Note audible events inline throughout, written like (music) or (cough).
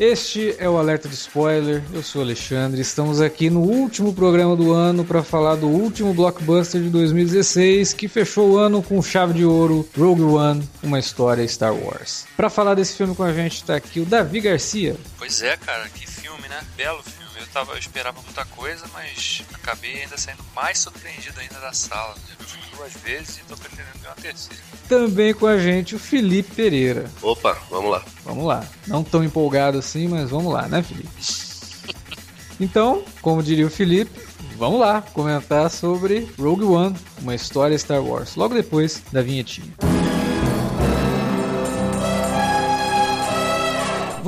Este é o Alerta de Spoiler. Eu sou Alexandre. Estamos aqui no último programa do ano para falar do último blockbuster de 2016 que fechou o ano com chave de ouro Rogue One, uma história Star Wars. Para falar desse filme com a gente está aqui o Davi Garcia. Pois é, cara, que filme, né? Belo filme. Eu, tava, eu esperava muita coisa, mas acabei ainda saindo mais surpreendido ainda da sala. Eu vi duas vezes e tô pretendendo ver uma terceira. Também com a gente o Felipe Pereira. Opa, vamos lá. Vamos lá. Não tão empolgado assim, mas vamos lá, né, Felipe? (laughs) Então, como diria o Felipe, vamos lá comentar sobre Rogue One, uma história Star Wars, logo depois da vinhetinha.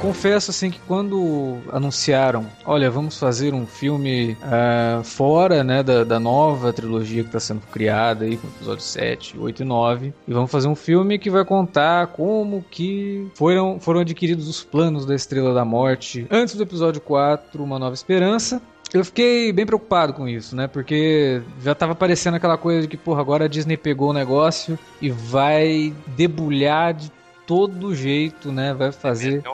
Confesso assim que quando anunciaram, olha, vamos fazer um filme uh, fora né, da, da, nova trilogia que está sendo criada aí, com episódio 7, 8 e 9, e vamos fazer um filme que vai contar como que foram, foram adquiridos os planos da Estrela da Morte antes do episódio 4, Uma Nova Esperança, eu fiquei bem preocupado com isso, né? Porque já tava parecendo aquela coisa de que, porra, agora a Disney pegou o negócio e vai debulhar de todo jeito, né? Vai fazer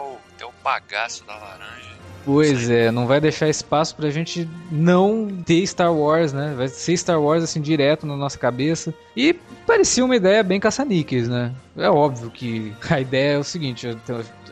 bagaço da laranja. Pois é, não vai deixar espaço pra gente não ter Star Wars, né? Vai ser Star Wars assim direto na nossa cabeça. E parecia uma ideia bem caça-níqueis, né? É óbvio que (laughs) a ideia é o seguinte: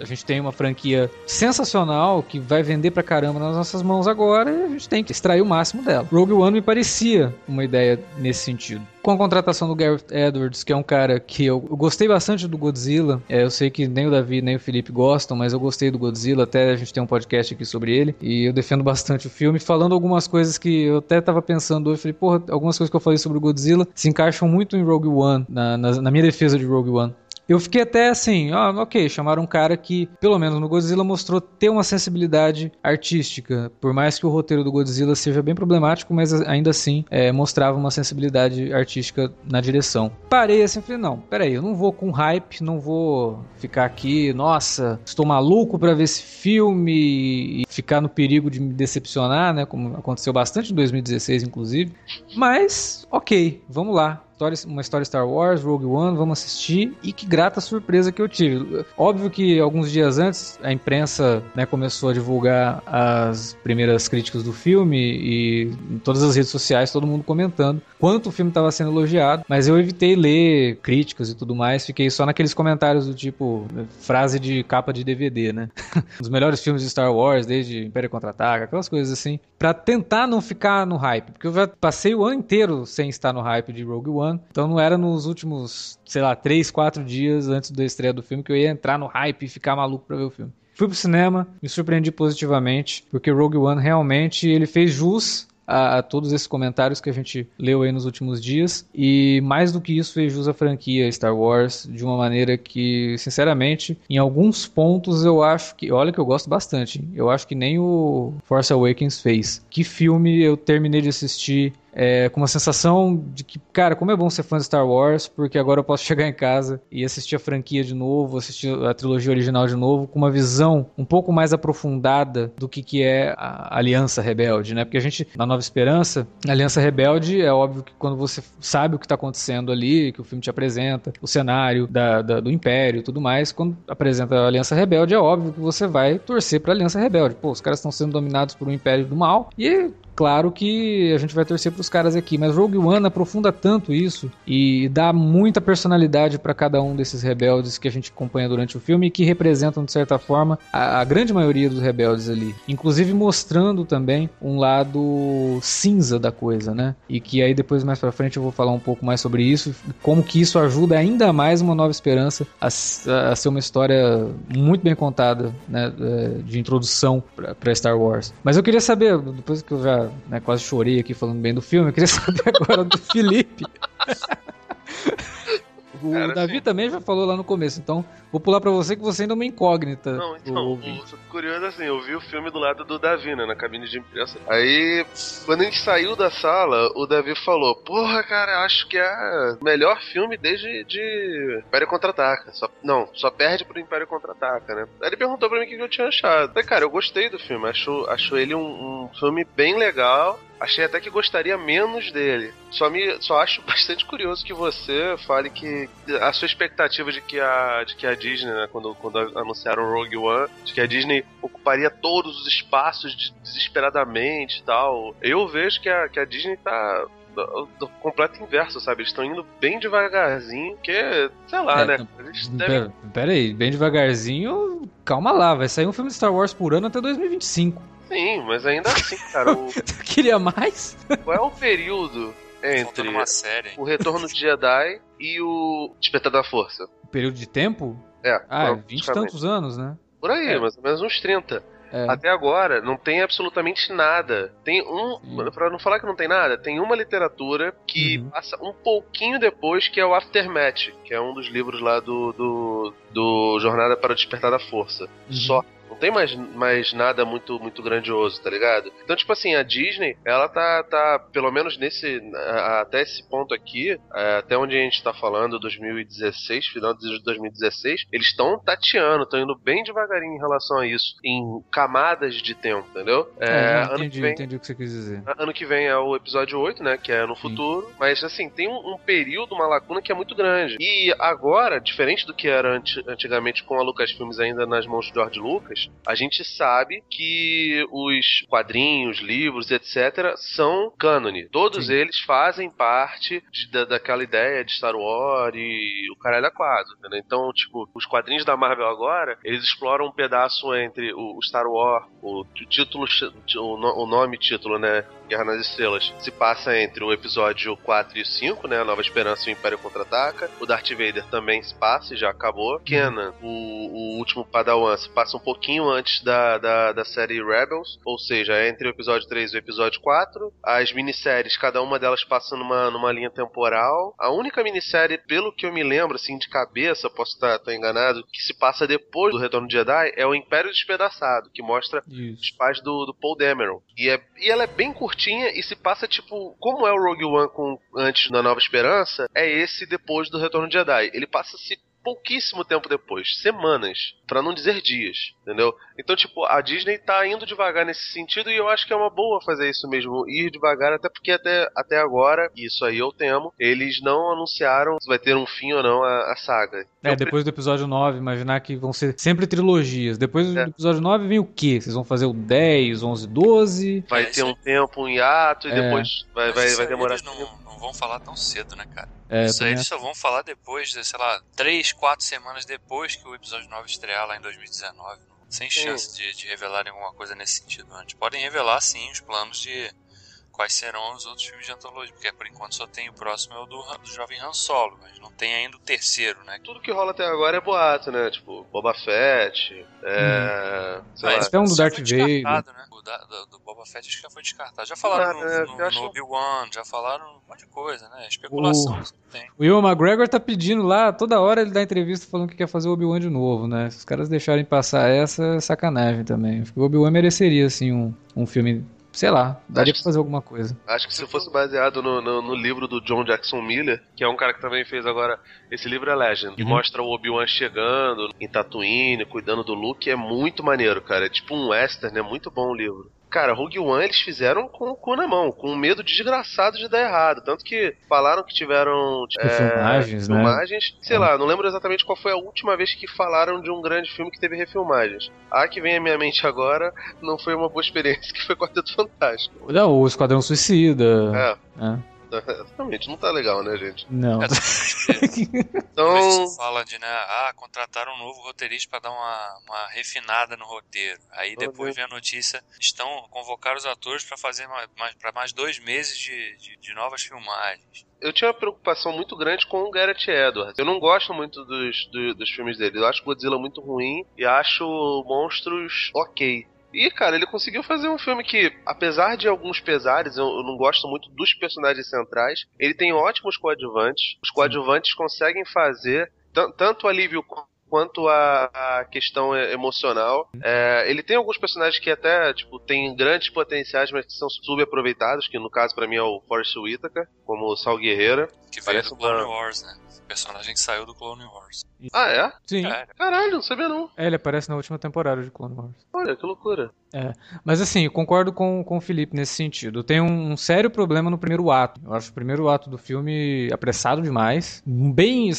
a gente tem uma franquia sensacional que vai vender pra caramba nas nossas mãos agora e a gente tem que extrair o máximo dela. Rogue One me parecia uma ideia nesse sentido. Com a contratação do Gareth Edwards, que é um cara que eu, eu gostei bastante do Godzilla, é, eu sei que nem o Davi nem o Felipe gostam, mas eu gostei do Godzilla, até a gente tem um podcast aqui sobre ele, e eu defendo bastante o filme, falando algumas coisas que eu até tava pensando hoje, falei, porra, algumas coisas que eu falei sobre o Godzilla se encaixam muito em Rogue One, na, na, na minha defesa de Rogue One. Eu fiquei até assim, ó, ok, chamaram um cara que, pelo menos no Godzilla, mostrou ter uma sensibilidade artística. Por mais que o roteiro do Godzilla seja bem problemático, mas ainda assim é, mostrava uma sensibilidade artística na direção. Parei assim, falei, não, peraí, eu não vou com hype, não vou ficar aqui, nossa, estou maluco para ver esse filme e ficar no perigo de me decepcionar, né? Como aconteceu bastante em 2016, inclusive. Mas, ok, vamos lá história, uma história Star Wars, Rogue One, vamos assistir. E que grata surpresa que eu tive. Óbvio que alguns dias antes a imprensa né, começou a divulgar as primeiras críticas do filme e em todas as redes sociais todo mundo comentando quanto o filme estava sendo elogiado, mas eu evitei ler críticas e tudo mais, fiquei só naqueles comentários do tipo frase de capa de DVD, né? (laughs) Os melhores filmes de Star Wars desde Império Contra-Ataca, aquelas coisas assim, para tentar não ficar no hype, porque eu já passei o ano inteiro sem estar no hype de Rogue One One. Então não era nos últimos, sei lá, 3, 4 dias antes da estreia do filme que eu ia entrar no hype e ficar maluco pra ver o filme. Fui pro cinema, me surpreendi positivamente, porque Rogue One realmente ele fez jus a, a, todos esses comentários que a gente leu aí nos últimos dias. E mais do que isso, fez jus à franquia Star Wars de uma maneira que, sinceramente, em alguns pontos eu acho que. Olha que eu gosto bastante. Eu acho que nem o Force Awakens fez. Que filme eu terminei de assistir é, com uma sensação de que, cara, como é bom ser fã de Star Wars, porque agora eu posso (laughs) chegar em casa e assistir a franquia de novo, assistir a trilogia original de novo, com uma visão um pouco mais aprofundada do que, que é a Aliança Rebelde, né? Porque a gente, na Nova Esperança, a Aliança Rebelde é óbvio que quando você sabe o que está acontecendo ali, que o filme te apresenta, o cenário da, da, do Império e tudo mais, quando apresenta a Aliança Rebelde, é óbvio que você vai torcer para a Aliança Rebelde. Pô, os caras estão sendo dominados por um Império do Mal e Claro que a gente vai torcer para os caras aqui, mas Rogue One aprofunda tanto isso e dá muita personalidade para cada um desses rebeldes que a gente acompanha durante o filme e que representam, de certa forma, a, a, grande maioria dos rebeldes ali. Inclusive mostrando também um lado cinza da coisa, né? E que aí depois, mais pra frente, eu vou falar um pouco mais sobre isso, como que isso ajuda ainda mais uma nova esperança a, a ser uma história muito bem contada, né? É, de introdução para Star Wars. Mas eu queria saber, depois que eu já né, quase chorei aqui falando bem do filme. Eu queria (laughs) saber agora do Felipe. (laughs) O Cara, Davi sim. também já falou lá no começo, então vou pular pra você que você ainda é uma incógnita. Não, então, o, curioso assim, eu vi o filme do lado do Davi, né, na cabine de imprensa. Aí, quando a gente saiu da sala, o Davi falou: Porra, cara, acho que é o melhor filme desde de Império Contra-Ataca. Só, não, só perde pro Império Contra-Ataca, né? Aí ele perguntou pra mim o que eu tinha achado. falei, cara, eu gostei do filme, acho, acho ele um, um filme bem legal. Achei até que gostaria menos dele. Só me só acho (laughs) bastante curioso que você fale que a sua expectativa de que a de que a Disney, né, quando, quando anunciaram Rogue One, de que a Disney ocuparia todos os espaços de, desesperadamente e tal. Eu vejo que a, que a Disney tá do, do completo inverso, sabe? Eles estão indo bem devagarzinho, porque, sei lá, é, né? Eles devem... Pera aí, bem devagarzinho, calma lá, vai sair um filme de Star Wars por ano até 2025. Sim, mas ainda assim, cara. O... (laughs) Queria mais? Qual é o período entre o Retorno de Jedi e o Despertar da Força? O período de tempo? É. Ah, vinte e tantos anos, né? Por aí, é. mais ou menos uns 30. É. Até agora não tem absolutamente nada. Tem um, Sim. pra não falar que não tem nada, tem uma literatura que uhum. passa um pouquinho depois, que é o Aftermath, que é um dos livros lá do, do, do Jornada para o Despertar da Força. Uhum. Só tem mais, mais nada muito, muito grandioso, tá ligado? Então, tipo assim, a Disney, ela tá, tá pelo menos nesse. Até esse ponto aqui, é, até onde a gente tá falando, 2016, final de 2016, eles estão tateando, estão indo bem devagarinho em relação a isso, em camadas de tempo, entendeu? É, é entendi, vem, entendi o que você quis dizer. Ano que vem é o episódio 8, né? Que é no futuro. Sim. Mas, assim, tem um, um, período, uma lacuna que é muito grande. E agora, diferente do que era antigamente com a Lucasfilmes ainda nas mãos de George Lucas, a gente sabe que os quadrinhos, livros, etc., são cânone. Todos Sim. eles fazem parte de, da, daquela ideia de Star Wars e o caralho a quadro, entendeu? Então, tipo, os quadrinhos da Marvel agora, eles exploram um pedaço entre o, o Star Wars, o, título, o, o nome título, né? Guerra nas Estrelas se passa entre o episódio 4 e o 5, né? A Nova Esperança e o Império Contra-Ataca. O Darth Vader também se passa e já acabou. Kenan, o, o último Padawan, se passa um pouquinho antes da, da, da série Rebels, ou seja, é entre o episódio 3 e o episódio 4. As minisséries, cada uma delas passa numa, numa linha temporal. A única minissérie, pelo que eu me lembro, assim, de cabeça, posso estar, estar enganado, que se passa depois do Retorno de Jedi é o Império Despedaçado, que mostra Isso. os pais do, do Paul Dameron. E, é, e ela é bem curtinha curtinha e se passa tipo. Como é o Rogue One com, antes da Nova Esperança, é esse depois do Retorno de Jedi. Ele passa-se pouquíssimo tempo depois, semanas, para não dizer dias, entendeu? Então, tipo, a Disney tá indo devagar nesse sentido e eu acho que é uma boa fazer isso mesmo, ir devagar, até porque até, até agora, isso aí eu temo, eles não anunciaram se vai ter um fim ou não a, a saga. É, eu depois pre... do episódio 9, imaginar que vão ser sempre trilogias. Depois do é. episódio 9 vem o quê? Vocês vão fazer o 10, 11, 12? Vai ter um tempo, um hiato e é. depois vai, vai, vai demorar. Não, não vão falar tão cedo, né, cara? É, Isso aí eles só vão falar depois, sei lá, 3, 4 semanas depois que o episódio 9 estrear lá em 2019. Sem chance de, de revelarem alguma coisa nesse sentido antes. Podem revelar, sim, os planos de quais serão os outros filmes de antologia, porque por enquanto só tem o próximo é o do, do jovem Han Solo, mas não tem ainda o terceiro, né? Tudo que rola até agora é boato, né? Tipo, Boba Fett, é... Hum. Sei ah, um do Darth Vader. Né? O da, do, do, Boba Fett acho que já foi descartado. Já falaram ah, no, no, no acho... Obi-Wan, já falaram um monte de coisa, né? Especulação o... tem. O Will McGregor tá pedindo lá, toda hora ele dá entrevista falando que quer fazer o Obi-Wan de novo, né? Se os caras deixarem passar essa, é sacanagem também. O Obi-Wan mereceria, assim, um, um filme sei lá, daria acho pra fazer alguma coisa. Acho que se fosse baseado no, no, no, livro do John Jackson Miller, que é um cara que também fez agora. Esse livro é Legend, que uhum. mostra o Obi-Wan chegando em Tatooine, cuidando do Luke, é muito maneiro, cara. É tipo um western, é muito bom o livro cara, Rogue One eles fizeram com o cu na mão, com um medo desgraçado de dar errado. Tanto que falaram que tiveram tipo, é, filmagens, né? Filmagens, sei é. lá, não lembro exatamente qual foi a última vez que falaram de um grande filme que teve refilmagens. A que vem à minha mente agora não foi uma boa experiência, (laughs) que foi Quarteto Fantástico. Não, o Esquadrão Suicida. É. é. Exatamente, não tá legal, né, gente? Não. É, então. fala de, né? Ah, contrataram um novo roteirista para dar uma, uma refinada no roteiro. Aí depois vem a notícia: estão convocar os atores para fazer mais, mais, pra mais dois meses de, de, de novas filmagens eu tinha uma preocupação muito grande com o Gareth Edwards. Eu não gosto muito dos, dos, dos filmes dele. Eu acho Godzilla muito ruim e acho Monstros ok. E, cara, ele conseguiu fazer um filme que, apesar de alguns pesares, eu, não gosto muito dos personagens centrais, ele tem ótimos coadjuvantes. Os coadjuvantes conseguem fazer tanto alívio quanto a, a questão emocional. É, ele tem alguns personagens que até, tipo, tem grandes potenciais, mas que são subaproveitados, que no caso para mim é o Forrest Whitaker, como o Sal Guerreira. Que veio do Clone Wars, né? Personagem que saiu do Clone Wars. Ah, é? Sim. É. Caralho, não sabia não. É, ele aparece na última temporada de Clone Wars. Olha, que loucura. É. Mas assim, eu concordo com, com o Felipe nesse sentido. Tem um, um sério problema no primeiro ato. Eu acho o primeiro ato do filme apressado demais. Bem.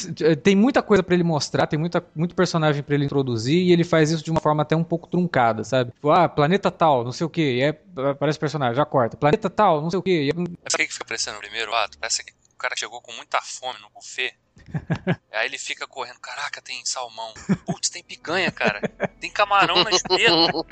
Tem muita coisa para ele mostrar, tem muita, muito personagem para ele introduzir, e ele faz isso de uma forma até um pouco truncada, sabe? Tipo, ah, planeta tal, não sei o que, e é, aparece personagem, já corta. Planeta tal, não sei o que. É... Sabe o que fica aparecendo no primeiro ato? Parece que o cara chegou com muita fome no buffet. (laughs) Aí ele fica correndo, caraca, tem salmão. Putz, tem picanha, cara. Tem camarão na espeto.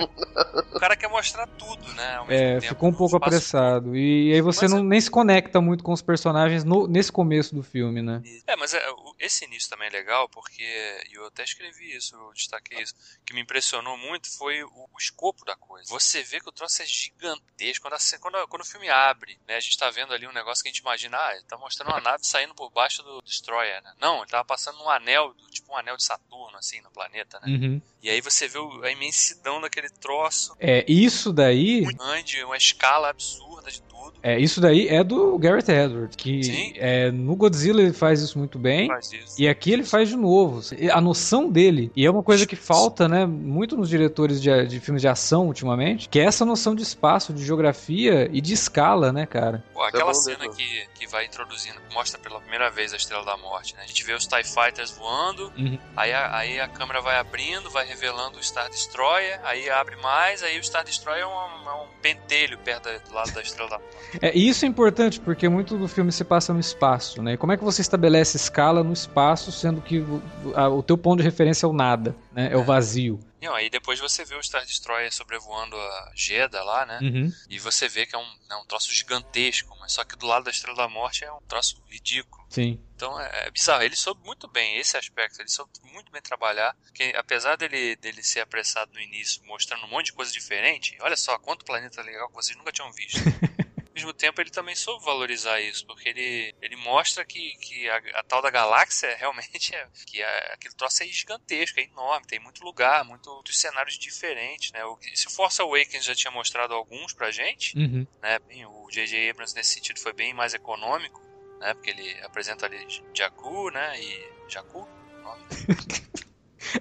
O cara quer mostrar tudo, né? é, tempo, ficou um pouco apressado. E aí você não, é... nem se conecta muito com os personagens no, nesse começo do filme, né? É, mas é, esse início também é legal, porque eu até escrevi isso, eu destaquei isso. O que me impressionou muito foi o, o escopo da coisa. Você vê que o troço é gigantesco. Quando, a, quando, quando o filme abre, né? A gente tá vendo ali um negócio que a gente imagina, ah, tá mostrando uma nave saindo por baixo do Destroyer, né? Não, ele tava passando num anel, tipo um anel de Saturno, assim, no planeta, né? Uhum. E aí você vê a imensidão daquele troço. É, isso daí. Muito grande, uma escala absurda de tudo. É, isso daí é do Garrett Edwards, que é, no Godzilla ele faz isso muito bem. Faz isso. E aqui ele faz de novo. A noção dele, e é uma coisa que falta, né, muito nos diretores de, de filmes de ação ultimamente, que é essa noção de espaço, de geografia e de escala, né, cara? Pô, aquela é cena que, que vai introduzindo, mostra pela primeira vez a Estrela da Morte, né? A gente vê os TIE Fighters voando, uhum. aí, a, aí a câmera vai abrindo, vai revelando o Star Destroyer, aí abre mais, aí o Star Destroyer é um, é um pentelho perto do lado da Estrela da Morte. É, isso é importante, porque muito do filme se passa no espaço, né? E como é que você estabelece escala no espaço, sendo que o, a, o teu ponto de referência é o nada, né? É, é. o vazio. Não, aí depois você vê o Star Destroyer sobrevoando a Jeddah lá, né? Uhum. E você vê que é um, é um troço gigantesco, mas só que do lado da Estrela da Morte é um troço ridículo. Sim. Então é, é bizarro. Ele soube muito bem esse aspecto, ele soube muito bem trabalhar. Que apesar dele, dele ser apressado no início, mostrando um monte de coisa diferente, olha só quanto planeta legal que vocês nunca tinham visto. (laughs) Mesmo tempo, ele também soube valorizar isso, porque ele, ele mostra que, que a, a tal da galáxia (laughs) realmente é. que a, aquele troço é gigantesco, é enorme, tem muito lugar, muito, muitos cenários diferentes, né? O, se o Force Awakens já tinha mostrado alguns pra gente, uhum. né? Bem, o J.J. Abrams nesse sentido foi bem mais econômico, né? Porque ele apresenta ali Jakku, né? E. Jakku? Nome? (laughs)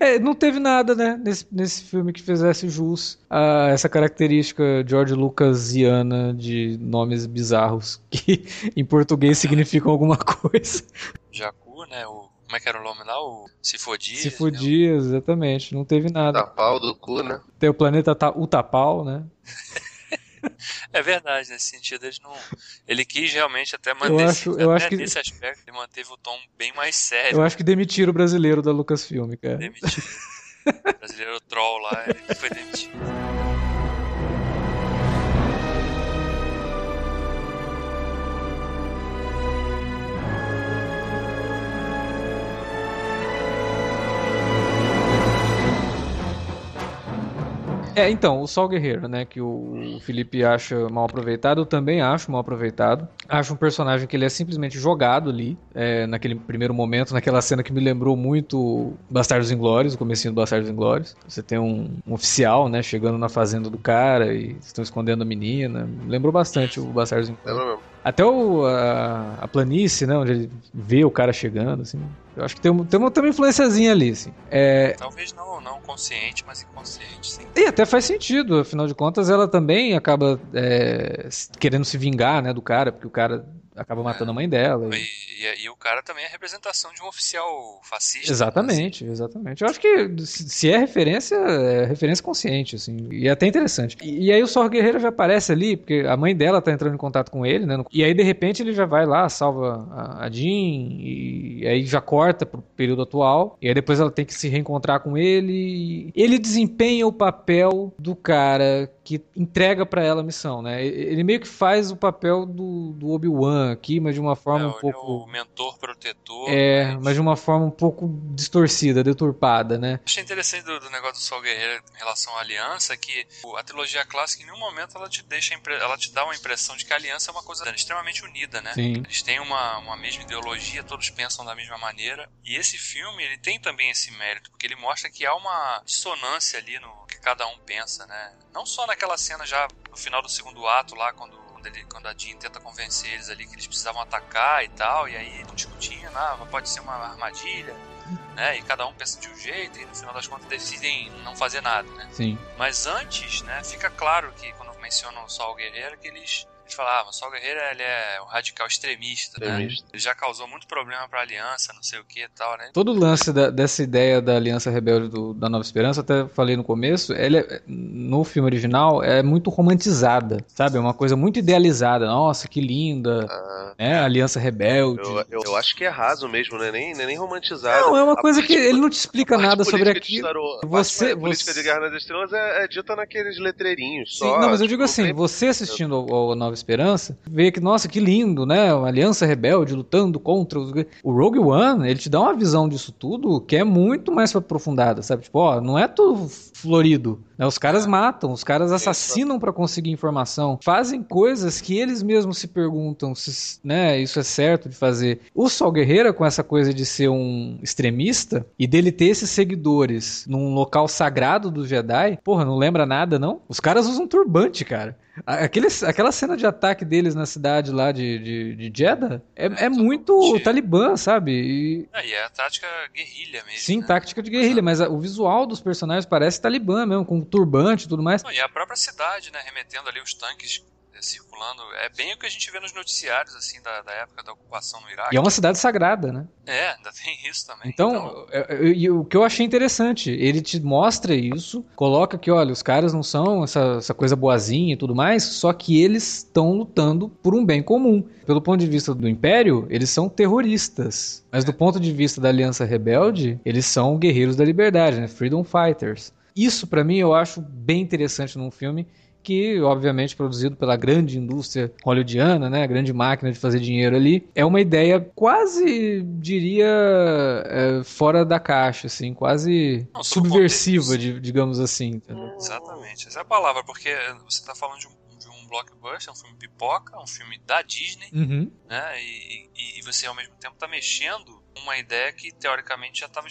É, não teve nada, né, nesse, nesse filme que fizesse jus a essa característica George Lucasiana de nomes bizarros (laughs) que em português significam alguma coisa. Jacu, né, o como é que era o nome lá? O Sifodias? Sifodias, né? exatamente. Não teve nada. Tapau do cu, né? Tem o planeta ta Utapau, né? (laughs) (laughs) é verdade, nesse sentido ele não. Ele quis realmente até manter. Eu acho, eu acho que... nesse aspecto ele manteve o tom bem mais sério. Eu acho que demitiram o brasileiro da Lucasfilm, cara. Demitiram. o brasileiro troll lá, ele foi demitido. (laughs) É, então, o Sol Guerreiro, né, que o Felipe acha mal aproveitado, eu também acho mal aproveitado. Acho um personagem que ele é simplesmente jogado ali, é, naquele primeiro momento, naquela cena que me lembrou muito Bastardos Inglórios, o comecinho do Bastardos Inglórios. Você tem um, um, oficial, né, chegando na fazenda do cara e estão escondendo a menina. Lembrou bastante o Bastardos Inglórios. Até o, a, a, planície, né, onde ele vê o cara chegando, assim. Eu acho que tem, uma, tem uma, tem uma influenciazinha ali, assim. É... Talvez não, não consciente, mas inconsciente, sim. E até faz sentido, afinal de contas, ela também acaba é, querendo se vingar, né, do cara, porque o cara acaba matando é. a mãe dela. E... E, e, o cara também é representação de um oficial fascista. Exatamente, assim. exatamente. Eu acho que se é referência, é referência consciente, assim. E é até interessante. E, e aí o Sor Guerreiro já aparece ali, porque a mãe dela tá entrando em contato com ele, né? E aí, de repente, ele já vai lá, salva a, a Jean, e aí já corta pro período atual. E aí depois ela tem que se reencontrar com ele. Ele desempenha o papel do cara que entrega para ela a missão, né? Ele meio que faz o papel do, do Obi-Wan aqui, mas de uma forma é, um pouco. É o mentor protetor. É, mas... mas... de uma forma um pouco distorcida, deturpada, né? Achei interessante do, do negócio do Sol Guerreiro em relação à aliança que a trilogia clássica em nenhum momento ela te deixa, ela te dá uma impressão de que a aliança é uma coisa extremamente unida, né? Sim. Eles têm uma, uma mesma ideologia, todos pensam da mesma maneira. E esse filme, ele tem também esse mérito, porque ele mostra que há uma dissonância ali no que cada um pensa, né? Não só naquela cena já no final do segundo ato lá, quando quando, ele, quando a Jean tenta convencer eles ali que eles precisavam atacar e tal, e aí estão discutindo, ah, pode ser uma armadilha, né? E cada um pensa de um jeito e no final das contas decidem não fazer nada, né? Sim. Mas antes, né, fica claro que quando mencionam o Sol Guerreiro que eles gente falava, o Sol Guerreiro ele é um radical extremista, né? extremista. né? Ele já causou muito problema pra aliança, não sei o que e tal, né? Todo o lance da, dessa ideia da aliança rebelde do, da Nova Esperança, até falei no começo, ele é, no filme original é muito romantizada, sabe? É uma coisa muito idealizada. Nossa, que linda, ah, né? Aliança rebelde. Eu, eu, eu, acho que é raso mesmo, né? Nem, nem romantizado. Não, é uma coisa que ele não te explica nada sobre aquilo. Você, a política você... de Guerra nas Estrelas é, é dita naqueles letreirinhos Sim, só. Não, mas eu digo tipo, assim, você assistindo ao, ao Nova Esperança, vê que, nossa, que lindo, né? Uma aliança rebelde lutando contra os... O Rogue One, ele te dá uma visão disso tudo que é muito mais aprofundada, sabe? Tipo, ó, não é tudo florido. Né? Os caras matam, os caras assassinam para conseguir informação, fazem coisas que eles mesmos se perguntam se né, isso é certo de fazer. O Sol Guerreira, com essa coisa de ser um extremista e dele ter esses seguidores num local sagrado do Jedi, porra, não lembra nada, não? Os caras usam turbante, cara. Aquele, aquela cena de ataque deles na cidade lá de, de, de Jeddah é, é, é muito talibã, sabe? E... É, e é a tática guerrilha mesmo. Sim, né? tática de guerrilha, mas a, o visual dos personagens parece talibã mesmo, com turbante e tudo mais. Não, e a própria cidade, né? Remetendo ali os tanques circulando. É bem o que a gente vê nos noticiários, assim, da, da época da ocupação no Iraque. E é uma cidade sagrada, né? É, ainda tem isso também. Então, então... Eu, eu, o que eu achei interessante, ele te mostra isso, coloca que, olha, os caras não são essa, essa coisa boazinha e tudo mais, só que eles estão lutando por um bem comum. Pelo ponto de vista do Império, eles são terroristas. Mas do ponto de vista da Aliança Rebelde, eles são guerreiros da liberdade, né? Freedom Fighters. Isso, para mim, eu acho bem interessante num filme que obviamente produzido pela grande indústria hollywoodiana, né, a grande máquina de fazer dinheiro ali, é uma ideia quase, diria, é, fora da caixa, assim, quase Não, subversiva, de, digamos assim. Entendeu? Exatamente, essa é a palavra, porque você está falando de um blockbuster, é um filme pipoca, um filme da Disney, uhum. né? E, e, e, você ao mesmo tempo está mexendo uma ideia que teoricamente já estava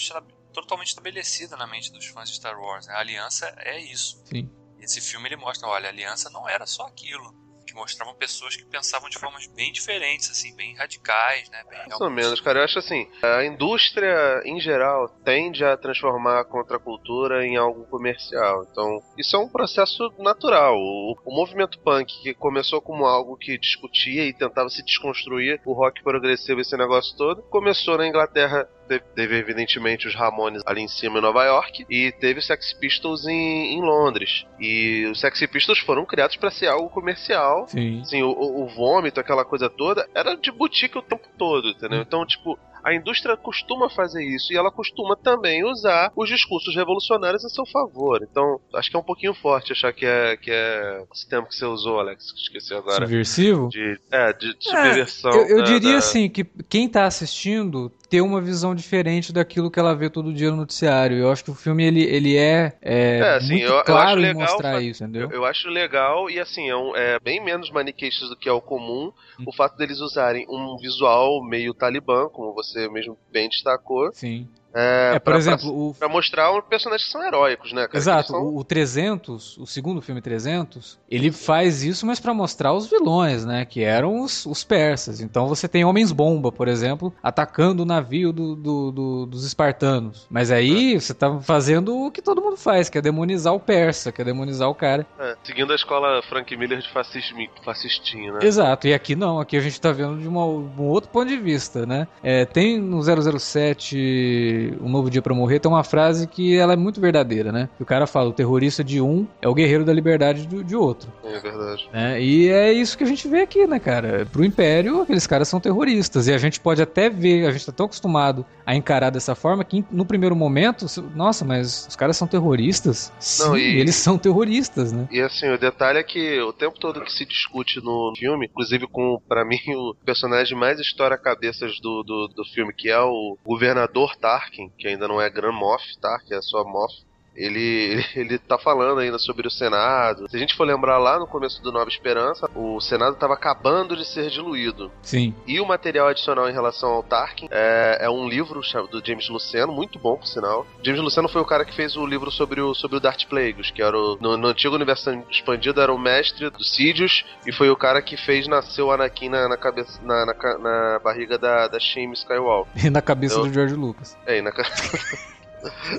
totalmente estabelecida na mente dos fãs de Star Wars. Né? A aliança é isso. Sim. Esse filme ele mostra, olha, a aliança não era só aquilo. Que mostravam pessoas que pensavam de formas bem diferentes, assim, bem radicais, né? Bem Mais ou menos, cara. Eu acho assim, a indústria, em geral, tende a transformar a contracultura em algo comercial. Então, isso é um processo natural. O, o movimento punk, que começou como algo que discutia e tentava se desconstruir o rock progressivo, esse negócio todo, começou na Inglaterra teve, evidentemente os Ramones ali em cima em Nova York e teve os Sex Pistols em, em Londres. E os Sex Pistols foram criados para ser algo comercial. Sim. Assim, o, o, vômito, aquela coisa toda, era de boutique o tempo todo, entendeu? Hum. Então, tipo, a indústria costuma fazer isso e ela costuma também usar os discursos revolucionários a seu favor. Então, acho que é um pouquinho forte achar que é, que é esse tempo que você usou, Alex, esqueci agora. Subversivo? De, é, de, de subversão. É, eu, eu da, diria da... assim que quem tá assistindo ter uma visão diferente daquilo que ela vê todo dia no noticiário. Eu acho que o filme ele, ele é, é, é assim, muito eu, claro eu em legal, mostrar isso, entendeu? Eu, eu, acho legal e assim, é, um, é bem menos maniqueixos do que é o comum hum. o fato deles usarem um visual meio talibã, como você mesmo bem destacou. Sim. É, é, por pra, exemplo, pra, o... pra mostrar os personagens que são heróicos, né? Cara? Exato, são... o 300, o segundo filme 300, ele faz isso, mas para mostrar os vilões, né? Que eram os, os persas. Então você tem Homens-Bomba, por exemplo, atacando o navio do, do, do, dos espartanos. Mas aí é. você tá fazendo o que todo mundo faz, que é demonizar o persa, que é demonizar o cara. É, seguindo a escola Frank Miller de fascismo, fascistinho, né? Exato, e aqui não, aqui a gente tá vendo de uma, um outro ponto de vista, né? É, tem no 007 um Novo Dia para Morrer, tem uma frase que ela é muito verdadeira, né? O cara fala, o terrorista de um é o guerreiro da liberdade do, de outro. É verdade. É, e é isso que a gente vê aqui, né, cara? Pro Império, aqueles caras são terroristas. E a gente pode até ver, a gente tá tão acostumado a encarar dessa forma que no primeiro momento, nossa, mas os caras são terroristas? Sim, Não, e, eles são terroristas, né? E assim, o detalhe é que o tempo todo que se discute no filme, inclusive com, para mim, o personagem mais história-cabeças do, do, do filme, que é o governador Tark, Tarkin, que ainda não é Grand Moff, tá? Que é só Moff. Ele, (laughs) ele, tá falando ainda sobre o Senado. Se a gente for lembrar lá no começo do Nova Esperança, o Senado estava acabando de ser diluído. Sim. E o material adicional em relação ao Tarkin é, é um livro do James Luceno, muito bom, por sinal. James Luceno foi o cara que fez o livro sobre o, sobre o Darth Plagueis, que era o, no, no antigo universo expandido era o mestre do Sidious e foi o cara que fez nascer o Anakin na, na cabeça, na, na, na, barriga da, da Shame Skywalker. E (laughs) na cabeça então, do George Lucas. É, e na cabeça. (laughs)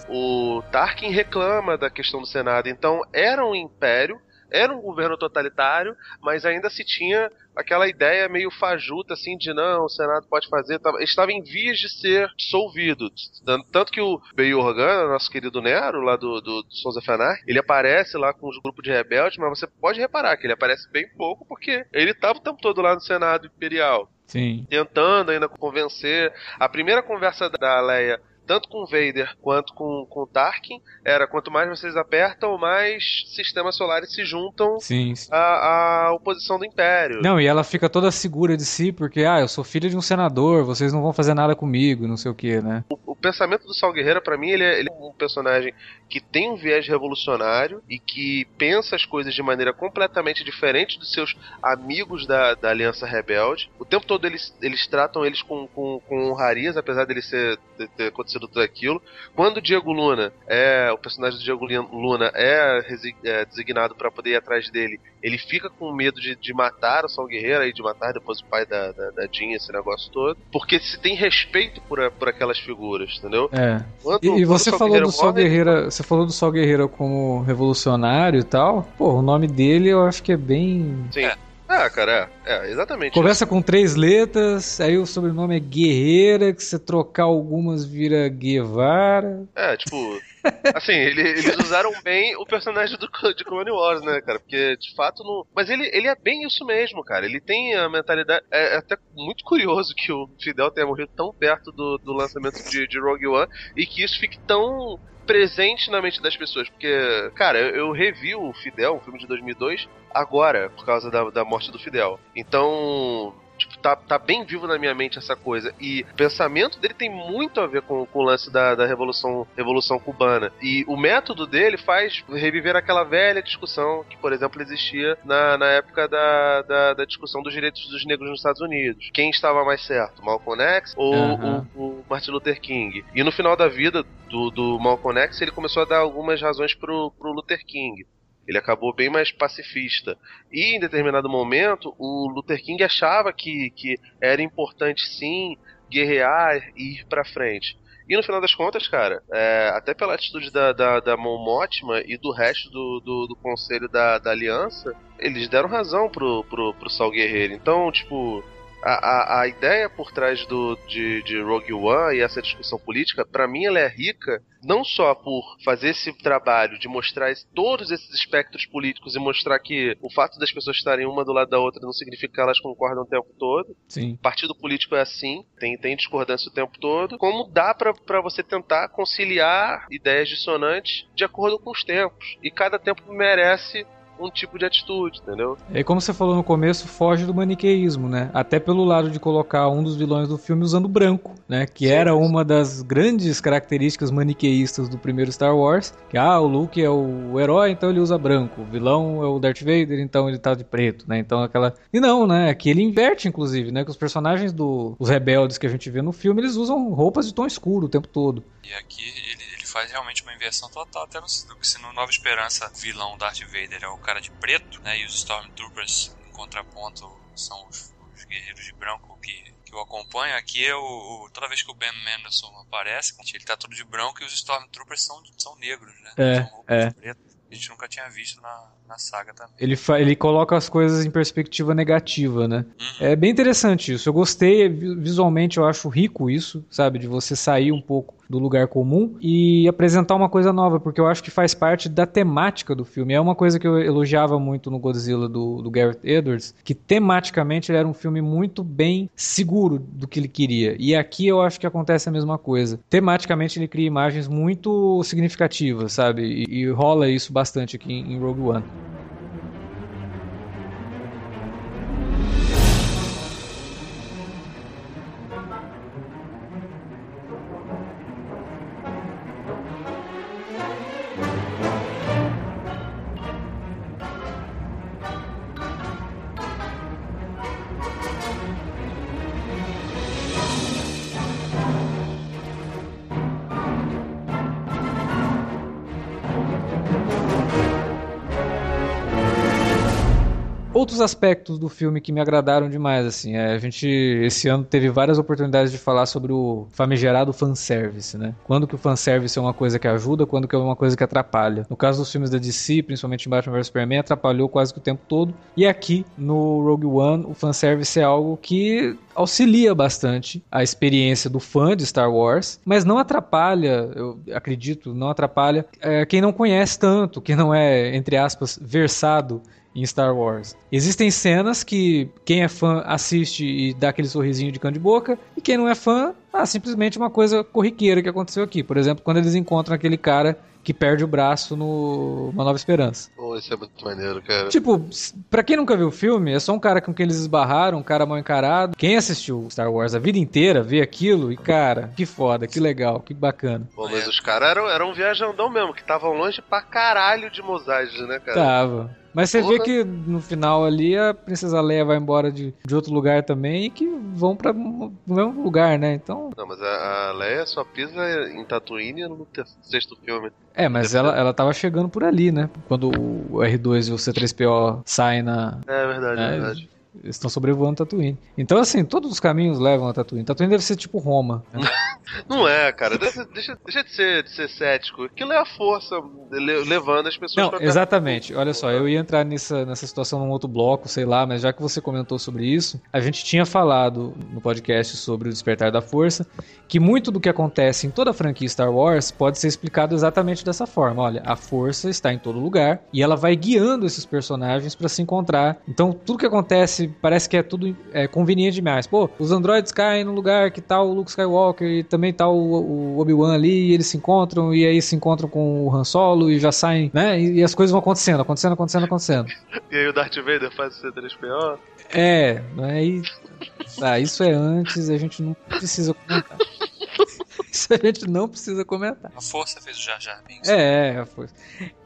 o Tarkin reclama da questão do Senado. Então, era um império, era um governo totalitário, mas ainda se tinha aquela ideia meio fajuta, assim, de não, o Senado pode fazer. Estava em vias de ser dissolvido. Tanto que o Bey Organa, nosso querido Nero, lá do, do, do Sons of Anarchy, ele aparece lá com os grupos de rebeldes, mas você pode reparar que ele aparece bem pouco, porque ele estava o tempo todo lá no Senado Imperial. Sim. Tentando ainda convencer. A primeira conversa da Leia tanto com o Vader quanto com, com o Tarkin, era quanto mais vocês apertam, mais sistemas solares se juntam sim, sim. À, à oposição do Império. Não, e ela fica toda segura de si, porque, ah, eu sou filha de um senador, vocês não vão fazer nada comigo, não sei o que, né? O, o, pensamento do Sal Guerreira, para mim, ele é, ele é um personagem que tem um viés revolucionário e que pensa as coisas de maneira completamente diferente dos seus amigos da, da Aliança Rebelde. O tempo todo eles, eles tratam eles com, com, com honrarias, apesar dele ser, ter, ter acontecido tudo aquilo. Quando o Diego Luna é o personagem do Diego Luna é, é designado para poder ir atrás dele, ele fica com medo de, de matar o Sol Guerreiro e de matar depois o pai da, da, da Jean, esse negócio todo, porque se tem respeito por, por aquelas figuras, entendeu? É. Quando, e, e você falou do Sol Guerreiro, você falou do Sol Guerreiro como revolucionário e tal. Pô, o nome dele eu acho que é bem Sim. É. Ah, cara, é, é exatamente. Começa com três letras, aí o sobrenome é Guerreira, que você trocar algumas vira Guevara. É, tipo. (laughs) assim, ele, eles usaram bem o personagem do, de Clone Wars, né, cara? Porque de fato não. Mas ele, ele é bem isso mesmo, cara. Ele tem a mentalidade. É, é até muito curioso que o Fidel tenha morrido tão perto do, do lançamento de, de Rogue One e que isso fique tão presente na mente das pessoas. Porque, cara, eu revi o Fidel, um filme de 2002, agora, por causa da, da morte do Fidel. Então, tá, tá bem vivo na minha mente essa coisa. E o pensamento dele tem muito a ver com, com o lance da, da Revolução, Revolução Cubana. E o método dele faz reviver aquela velha discussão que, por exemplo, existia na, na época da, da, da discussão dos direitos dos negros nos Estados Unidos. Quem estava mais certo, Malcolm X ou uhum. o, o, Martin Luther King? E no final da vida do, do Malcolm X, ele começou a dar algumas razões pro, pro Luther King. Ele acabou bem mais pacifista. E em determinado momento, o Luther King achava que, que era importante sim guerrear e ir pra frente. E no final das contas, cara, é, até pela atitude da, da, da Mon Mothma e do resto do, do, do conselho da, da aliança, eles deram razão pro, pro, pro Sal Guerreiro. Então, tipo, a, a, a, ideia por trás do, de, de Rogue One e essa discussão política, para mim, ela é rica não só por fazer esse trabalho de mostrar todos esses espectros políticos e mostrar que o fato das pessoas estarem uma do lado da outra não significa que elas concordam o tempo todo. Sim. Partido político é assim, tem, tem discordância o tempo todo. Como dá para você tentar conciliar ideias dissonantes de acordo com os tempos. E cada tempo merece um tipo de atitude, entendeu? É como você falou no começo, foge do maniqueísmo, né? Até pelo lado de colocar um dos vilões do filme usando branco, né? Que Sim, era uma das grandes características maniqueístas do primeiro Star Wars. Que, ah, o Luke é o herói, então ele usa branco. O vilão é o Darth Vader, então ele tá de preto, né? Então aquela... E não, né? Aqui ele inverte, inclusive, né? Que os personagens dos do... rebeldes que a gente vê no filme, eles usam roupas de tom escuro o tempo todo. E aqui ele faz realmente uma inversão total, até no, se no Nova Esperança vilão Darth Vader é o cara de preto, né? E os Stormtroopers, em contraponto, são os, os guerreiros de branco que que eu acompanho aqui é o, o, toda vez que o Ben Mendelsohn aparece, ele tá todo de branco e os Stormtroopers são, são negros, né? É, são é. a gente nunca tinha visto na, na saga também. Ele, ele coloca as coisas em perspectiva negativa, né? Uhum. É bem interessante isso. Eu gostei, visualmente eu acho rico isso, sabe? De você sair um pouco do lugar comum e apresentar uma coisa nova, porque eu acho que faz parte da temática do filme. É uma coisa que eu elogiava muito no Godzilla do, do Gareth Edwards, que tematicamente ele era um filme muito bem seguro do que ele queria. E aqui eu acho que acontece a mesma coisa. Tematicamente ele cria imagens muito significativas, sabe? E, e rola isso bastante aqui em Rogue One. Outros aspectos do filme que me agradaram demais, assim. É, a gente, esse ano, teve várias oportunidades de falar sobre o famigerado fanservice, né? Quando que o fanservice é uma coisa que ajuda, quando que é uma coisa que atrapalha. No caso dos filmes da DC, principalmente em Batman vs Superman, atrapalhou quase que o tempo todo. E aqui, no Rogue One, o fanservice é algo que auxilia bastante a experiência do fã de Star Wars, mas não atrapalha, eu acredito, não atrapalha é, quem não conhece tanto, quem não é, entre aspas, versado em Star Wars. Existem cenas que quem é fã assiste e dá aquele sorrisinho de cão de boca, e quem não é fã, ah, simplesmente uma coisa corriqueira que aconteceu aqui. Por exemplo, quando eles encontram aquele cara que perde o braço no Uma Nova Esperança. Pô, isso é muito maneiro, cara. Tipo, pra quem nunca viu o filme, é só um cara com quem eles esbarraram, um cara mal encarado. Quem assistiu Star Wars a vida inteira vê aquilo e, cara, que foda, que legal, que bacana. Pô, mas os caras eram, eram um viajandão mesmo, que estavam longe pra caralho de Mos né, cara? Tava. Mas você Porra. vê que no final ali a Princesa Leia vai embora de, de outro lugar também e que vão para o mesmo lugar, né? Então. Não, mas a, a Leia só pisa em Tatooine no sexto filme. É, mas ela, ela tava chegando por ali, né? Quando o R2 e o C3PO saem na. É verdade, é verdade. Eles estão sobrevoando Tatooine. Então, assim, todos os caminhos levam a Tatooine. Tatooine deve ser tipo Roma. Né? (laughs) Não é, cara. Deixa, deixa, deixa, de, ser, de ser cético. Aquilo é a força levando as pessoas Não, pra exatamente. Olha só, eu ia entrar nessa, nessa situação num outro bloco, sei lá, mas já que você comentou sobre isso, a gente tinha falado no podcast sobre o Despertar da Força que muito do que acontece em toda a franquia Star Wars pode ser explicado exatamente dessa forma. Olha, a força está em todo lugar e ela vai guiando esses personagens para se encontrar. Então, tudo que acontece parece que é tudo é, conveniente demais. Pô, os androides caem no lugar que tá o Luke Skywalker e também tá o, o Obi-Wan ali e eles se encontram e aí se encontram com o Han Solo e já saem, né? E, e as coisas vão acontecendo, acontecendo, acontecendo, acontecendo. e aí o Darth Vader faz o C3PO? É, aí... Ah, isso é antes, a gente não precisa comentar. (laughs) Isso a gente não precisa comentar. A força fez o Jar Jar Binks. É, a força.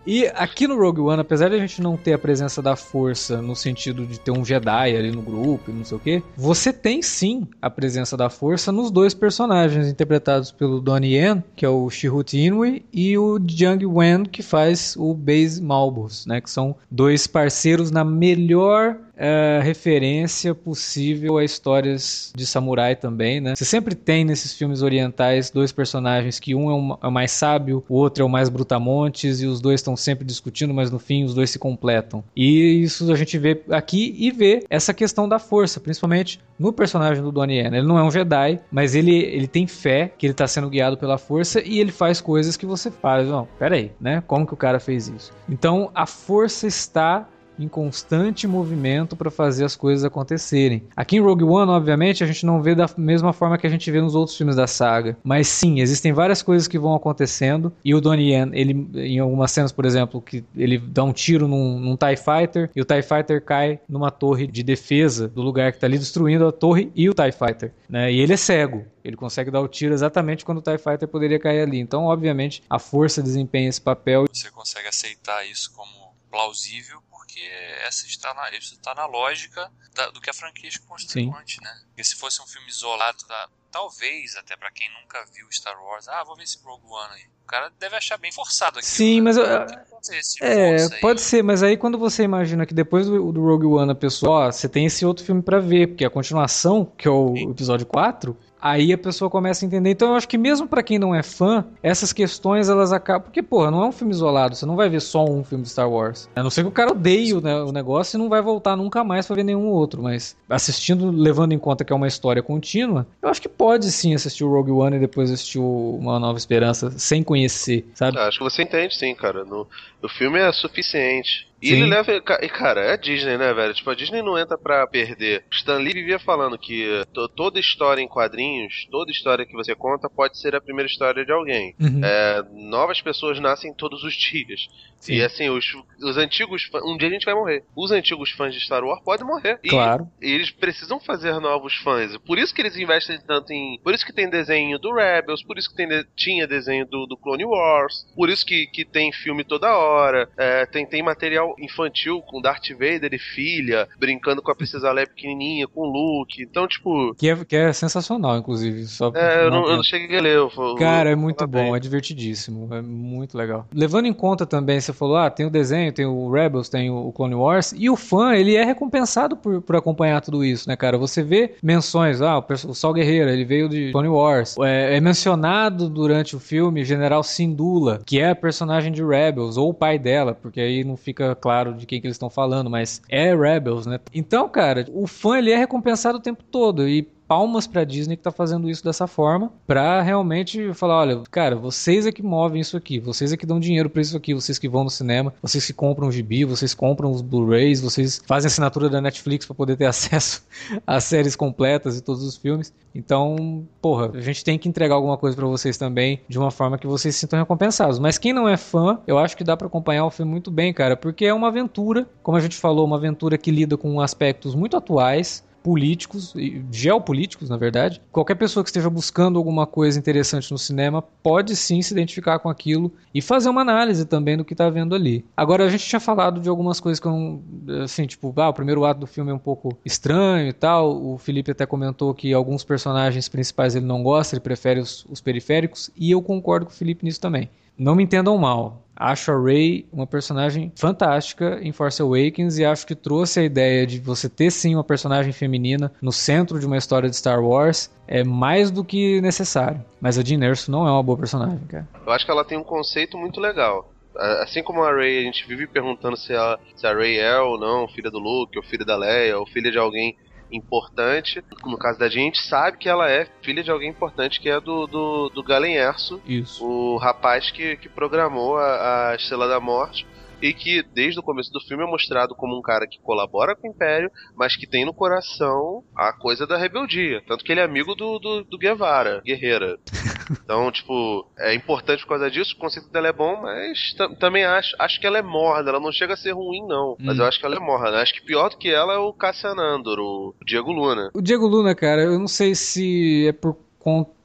E aqui no Rogue One, apesar de a gente não ter a presença da força no sentido de ter um Jedi ali no grupo não sei o que, você tem sim a presença da força nos dois personagens interpretados pelo Donnie Yen, que é o Chihut Inui, e o Jung Wen, que faz o Baze Malbus, né? Que são dois parceiros na melhor é, referência possível a histórias de samurai também, né? Você sempre tem nesses filmes orientais dois personagens que um é, é o mais sábio, o outro é o mais brutamontes e os dois estão sempre discutindo, mas no fim os dois se completam. E isso a gente vê aqui e vê essa questão da força, principalmente no personagem do Donnie Yen. Ele não é um Jedi, mas ele, ele tem fé que ele está sendo guiado pela força e ele faz coisas que você faz. Não, peraí, né? Como que o cara fez isso? Então a força está em constante movimento para fazer as coisas acontecerem. Aqui em Rogue One, obviamente, a gente não vê da mesma forma que a gente vê nos outros filmes da saga, mas sim, existem várias coisas que vão acontecendo e o Donnie Yen, ele em algumas cenas, por exemplo, que ele dá um tiro num, num TIE Fighter e o TIE Fighter cai numa torre de defesa do lugar que está ali destruindo a torre e o TIE Fighter, né? E ele é cego. Ele consegue dar o tiro exatamente quando o TIE Fighter poderia cair ali. Então, obviamente, a força desempenha esse papel. Você consegue aceitar isso como plausível porque essa está na, isso está na lógica da, do que a franquia construiu antes, né? Porque se fosse um filme isolado, da, talvez, até para quem nunca viu Star Wars, ah, vou ver esse Rogue One aí. O cara deve achar bem forçado aqui. Sim, né? mas. é, pode ser, mas aí quando você imagina que depois do, do Rogue One a pessoa, ó, você tem esse outro filme para ver, porque a continuação, que é o Sim. episódio 4, Aí a pessoa começa a entender. Então eu acho que mesmo para quem não é fã, essas questões elas acabam. Porque, porra, não é um filme isolado, você não vai ver só um filme de Star Wars. A não ser que o cara odeie o, né, o negócio e não vai voltar nunca mais para ver nenhum outro. Mas assistindo, levando em conta que é uma história contínua, eu acho que pode sim assistir o Rogue One e depois assistir Uma Nova Esperança sem conhecer, sabe? acho que você entende sim, cara. No, o filme é suficiente. E Sim. ele leva. E, cara, é Disney, né, velho? Tipo, a Disney não entra pra perder. Stan Lee vivia falando que toda história em quadrinhos, toda história que você conta pode ser a primeira história de alguém. Uhum. É, novas pessoas nascem todos os dias. Sim. E assim, os, os antigos. Um dia a gente vai morrer. Os antigos fãs de Star Wars podem morrer. Claro. E, eles precisam fazer novos fãs. Por isso que eles investem tanto em. Por isso que tem desenho do Rebels, por isso que tem, tinha desenho do, do Clone Wars, por isso que, que tem filme toda hora. É, tem, tem material infantil com Darth Vader e filha, brincando com a Princesa Leia pequenininha, com o Luke. Então, tipo. Que é, que é sensacional, inclusive. Só é, eu não, eu não, cheguei a ler. Eu, Cara, é muito bom, bem. é divertidíssimo. É muito legal. Levando em conta também, você falou, ah, tem o desenho, tem o Rebels, tem o Clone Wars. E o fã, ele é recompensado por, por acompanhar tudo isso, né, cara? Você vê menções, ah, o Sol Guerreiro, ele veio de Clone Wars. É, é mencionado durante o filme General Sindula, que é a personagem de Rebels, ou o pai dela, porque aí não fica claro de quem que eles estão falando, mas é Rebels, né? Então, cara, o fã ele é recompensado o tempo todo e palmas pra Disney que tá fazendo isso dessa forma, pra realmente falar, olha, cara, vocês é que movem isso aqui, vocês é que dão dinheiro pra isso aqui, vocês que vão no cinema, vocês que compram o gibi, vocês compram os Blu-rays, vocês fazem assinatura da Netflix para poder ter (laughs) acesso às séries completas e todos os filmes. Então, porra, a gente tem que entregar alguma coisa para vocês também, de uma forma que vocês se sintam recompensados. Mas quem não é fã, eu acho que dá para acompanhar o filme muito bem, cara, porque é uma aventura, como a gente falou, uma aventura que lida com aspectos muito atuais, políticos, geopolíticos, na verdade. Qualquer pessoa que esteja buscando alguma coisa interessante no cinema pode sim se identificar com aquilo e fazer uma análise também do que está vendo ali. Agora, a gente tinha falado de algumas coisas que eu. Assim, tipo, ah, o primeiro ato do filme é um pouco estranho e tal. O Felipe até comentou que alguns personagens principais ele não gosta, ele prefere os, os periféricos, e eu concordo com o Felipe nisso também. Não me entendam mal. Acho a Rey uma personagem fantástica em Force Awakens e acho que trouxe a ideia de você ter sim uma personagem feminina no centro de uma história de Star Wars é mais do que necessário. Mas a Jean Erso não é uma boa personagem, cara. Eu acho que ela tem um conceito muito legal. Assim como a Rey, a gente vive perguntando se a, se a Rey é ou não filha do Luke, ou filha da Leia, ou filha de alguém importante. No caso da gente, sabe que ela é filha de alguém importante, que é do, do, do Galen Erso, Isso. o rapaz que, que programou a, a Estrela da Morte e que desde o começo do filme é mostrado como um cara que colabora com o Império, mas que tem no coração a coisa da rebeldia. Tanto que ele é amigo do, do, do Guevara, Guerreira. (laughs) Então, tipo, é importante por causa disso, o conceito dela é bom, mas também acho, acho que ela é morna, ela não chega a ser ruim, não. Hum. Mas eu acho que ela é morna. Acho que pior do que ela é o Cassian Andor, o Diego Luna. O Diego Luna, cara, eu não sei se é por conta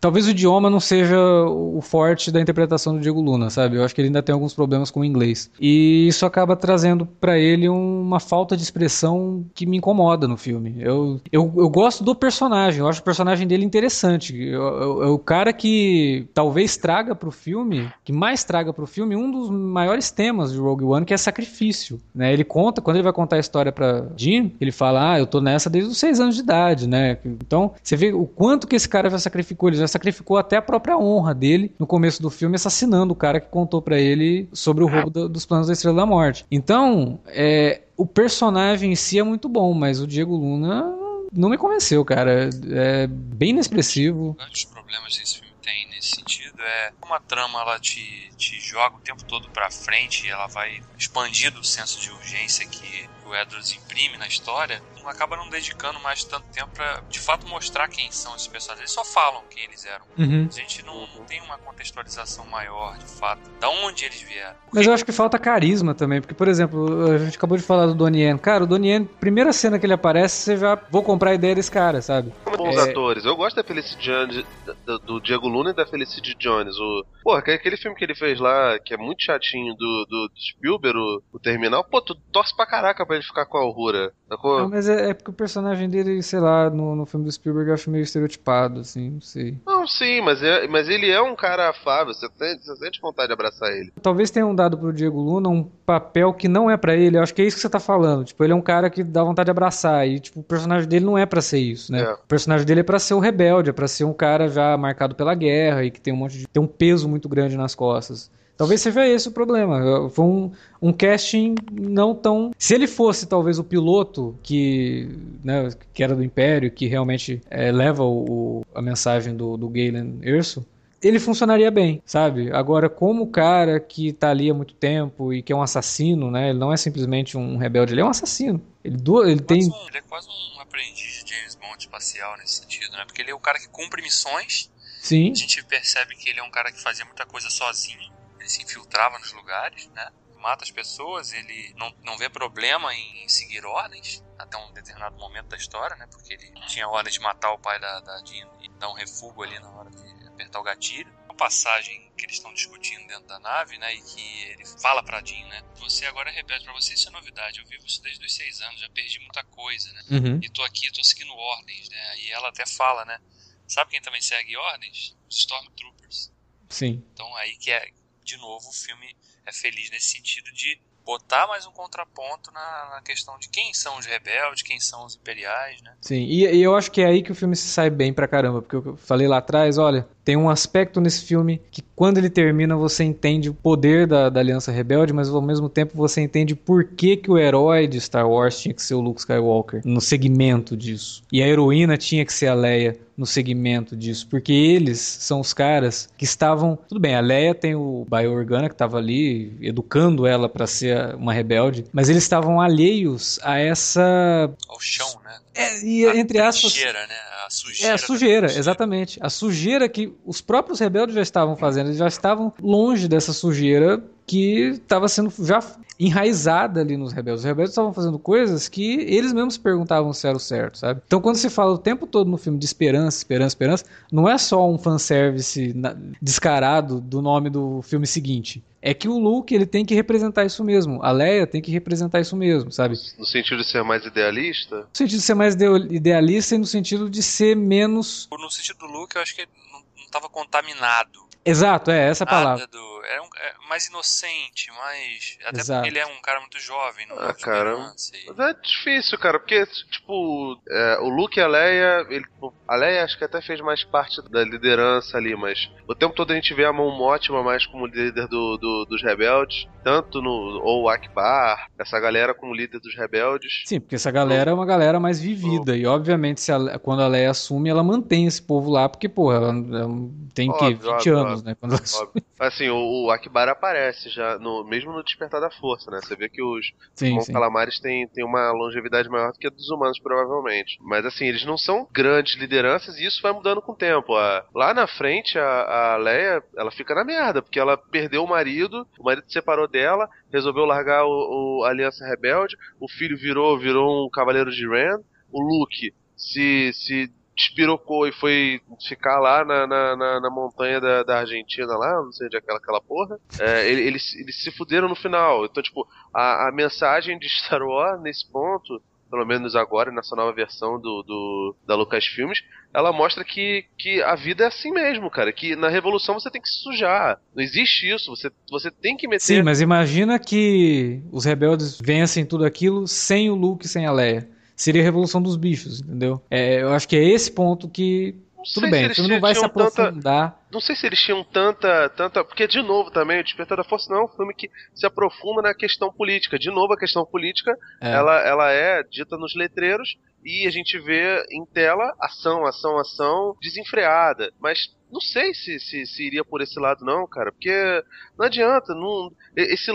talvez o idioma não seja o forte da interpretação do Diego Luna, sabe? Eu acho que ele ainda tem alguns problemas com o inglês. E isso acaba trazendo para ele uma falta de expressão que me incomoda no filme. Eu, eu, eu gosto do personagem, eu acho o personagem dele interessante. É o cara que talvez traga pro filme, que mais traga pro filme, um dos maiores temas de Rogue One, que é sacrifício. Né? Ele conta, quando ele vai contar a história pra Jean, ele fala: Ah, eu tô nessa desde os seis anos de idade, né? Então, você vê o quanto que esse cara vai sacrificou, ele já sacrificou até a própria honra dele no começo do filme, assassinando o cara que contou para ele sobre o roubo do, dos planos da Estrela da Morte. Então, é, o personagem em si é muito bom, mas o Diego Luna não me convenceu, cara. É bem inexpressivo. Quantos problemas esse filme tem nesse sentido é uma trama ela te, te joga o tempo todo pra frente, ela vai expandindo o senso de urgência que o Edwards imprime na história, acaba não dedicando mais tanto tempo pra de fato mostrar quem são esses personagens. Eles só falam quem eles eram. Uhum. A gente não, não, tem uma contextualização maior, de fato, da onde eles vieram. Mas eu acho que falta carisma também, porque, por exemplo, a gente acabou de falar do Donnie Yen. Cara, o Donnie Yen, primeira cena que ele aparece, você já vou comprar a ideia desse cara, sabe? Bons é... atores. Eu gosto da Felicity Jones, do, do Diego Luna e da Felicity Jones. O, porra, aquele filme que ele fez lá, que é muito chatinho, do, do Spielberg, o, o Terminal, pô, tu torce pra caraca pra ele ficar com a Aurora. Não, mas é, é, porque o personagem dele, sei lá, no, no filme do Spielberg eu acho meio estereotipado, assim, não sei. Não, sim, mas, é, mas ele é um cara afável, você, tem, você sente vontade de abraçar ele. Talvez tenham dado pro Diego Luna um papel que não é para ele, eu acho que é isso que você tá falando. Tipo, ele é um cara que dá vontade de abraçar, e tipo, o personagem dele não é para ser isso, né? É. O personagem dele é pra ser o rebelde, é pra ser um cara já marcado pela guerra e que tem um monte de. tem um peso muito grande nas costas. Talvez seja esse o problema. Foi um, um casting não tão. Se ele fosse talvez o piloto que, né, que era do Império, que realmente é, leva o, a mensagem do, do Galen Erso, ele funcionaria bem, sabe? Agora, como o cara que tá ali há muito tempo e que é um assassino, né? Ele não é simplesmente um rebelde, ele é um assassino. Ele, do, ele tem. Um, ele é quase um aprendiz de James Bond espacial nesse sentido, né? Porque ele é o cara que cumpre missões. Sim. A gente percebe que ele é um cara que fazia muita coisa sozinho ele se infiltrava nos lugares, né? Mata as pessoas, ele não, não vê problema em seguir ordens até um determinado momento da história, né? Porque ele tinha ordem de matar o pai da, da Jean e dar um refúgio ali na hora de apertar o gatilho. Uma passagem que eles estão discutindo dentro da nave, né? E que ele fala pra Jean, né? Você agora repete pra você, isso é novidade. Eu vivo isso desde os seis anos, já perdi muita coisa, né? Uhum. E tô aqui, tô seguindo ordens, né? E ela até fala, né? Sabe quem também segue ordens? Os Stormtroopers. Sim. Então aí que é de novo, o filme é feliz nesse sentido de botar mais um contraponto na, na, questão de quem são os rebeldes, quem são os imperiais, né? Sim, e, e, eu acho que é aí que o filme se sai bem pra caramba, porque eu falei lá atrás, olha, tem um aspecto nesse filme que quando ele termina você entende o poder da, da Aliança Rebelde, mas ao mesmo tempo você entende por que, que o herói de Star Wars tinha que ser o Luke Skywalker, no segmento disso. E a heroína tinha que ser a Leia no segmento disso, porque eles são os caras que estavam, tudo bem, a Leia tem o Bail Organa que estava ali educando ela para ser uma rebelde, mas eles estavam alheios a essa ao chão, né? É, e a entre aspas, sujeira, né? A sujeira. É a sujeira, exatamente. A sujeira que os próprios rebeldes já estavam fazendo, eles já estavam longe dessa sujeira que estava sendo já enraizada ali nos rebeldes. Os rebeldes estavam fazendo coisas que eles mesmos perguntavam se era o certo, sabe? Então quando se fala o tempo todo no filme de esperança, esperança, esperança, não é só um fanservice descarado do nome do filme seguinte. É que o Luke ele tem que representar isso mesmo. A Leia tem que representar isso mesmo, sabe? No sentido de ser mais idealista? No sentido de ser mais idealista e no sentido de ser menos. No sentido do Luke, eu acho que ele não estava contaminado. Exato, é essa Nada palavra. Do, é, um, mais inocente, mais. Até Exato. porque ele é um cara muito jovem, não ah, cara. Mas é difícil, cara, porque, tipo, é, o Luke e a Leia, ele, a Leia acho que até fez mais parte da liderança ali, mas o tempo todo a gente vê a Mão Mótima mais como líder do, do, dos rebeldes, tanto no. ou Akbar, essa galera como líder dos rebeldes. Sim, porque essa galera é uma galera mais vivida, e obviamente se a, quando a Leia assume, ela mantém esse povo lá, porque, porra, ela, ela tem óbvio, que 20 óbvio, anos, óbvio, né? Quando ela assume. Assim, o, o Akbar aparece já, no, mesmo no Despertar da Força, né? Você vê que os sim, sim. calamares têm, têm uma longevidade maior do que a dos humanos, provavelmente. Mas assim, eles não são grandes lideranças e isso vai mudando com o tempo. A, lá na frente, a, a Leia, ela fica na merda, porque ela perdeu o marido, o marido se separou dela, resolveu largar o, o Aliança Rebelde, o filho virou, virou um cavaleiro de Rand, o Luke se, se despirocou e foi ficar lá na, na, na, na montanha da, da, Argentina lá, não sei onde é aquela, aquela porra, é, eles, eles se fuderam no final. Então, tipo, a, a mensagem de Star Wars nesse ponto pelo menos agora, nessa nova versão do, do da Lucasfilmes, ela mostra que, que a vida é assim mesmo, cara. Que na Revolução você tem que se sujar. Não existe isso. Você, você tem que meter. Sim, mas imagina que os rebeldes vencem tudo aquilo sem o Luke sem a Leia seria a revolução dos bichos, entendeu? É, eu acho que é esse ponto que. Não Tudo bem, filme não vai se aprofundar. Tanta, não sei se eles tinham tanta, tanta. Porque, de novo, também, o Despertar da Força não é um filme que se aprofunda na questão política. De novo, a questão política é. Ela, ela é dita nos letreiros e a gente vê em tela ação, ação, ação, desenfreada. Mas não sei se, se, se, iria por esse lado, não, cara, porque não adianta, não, esse,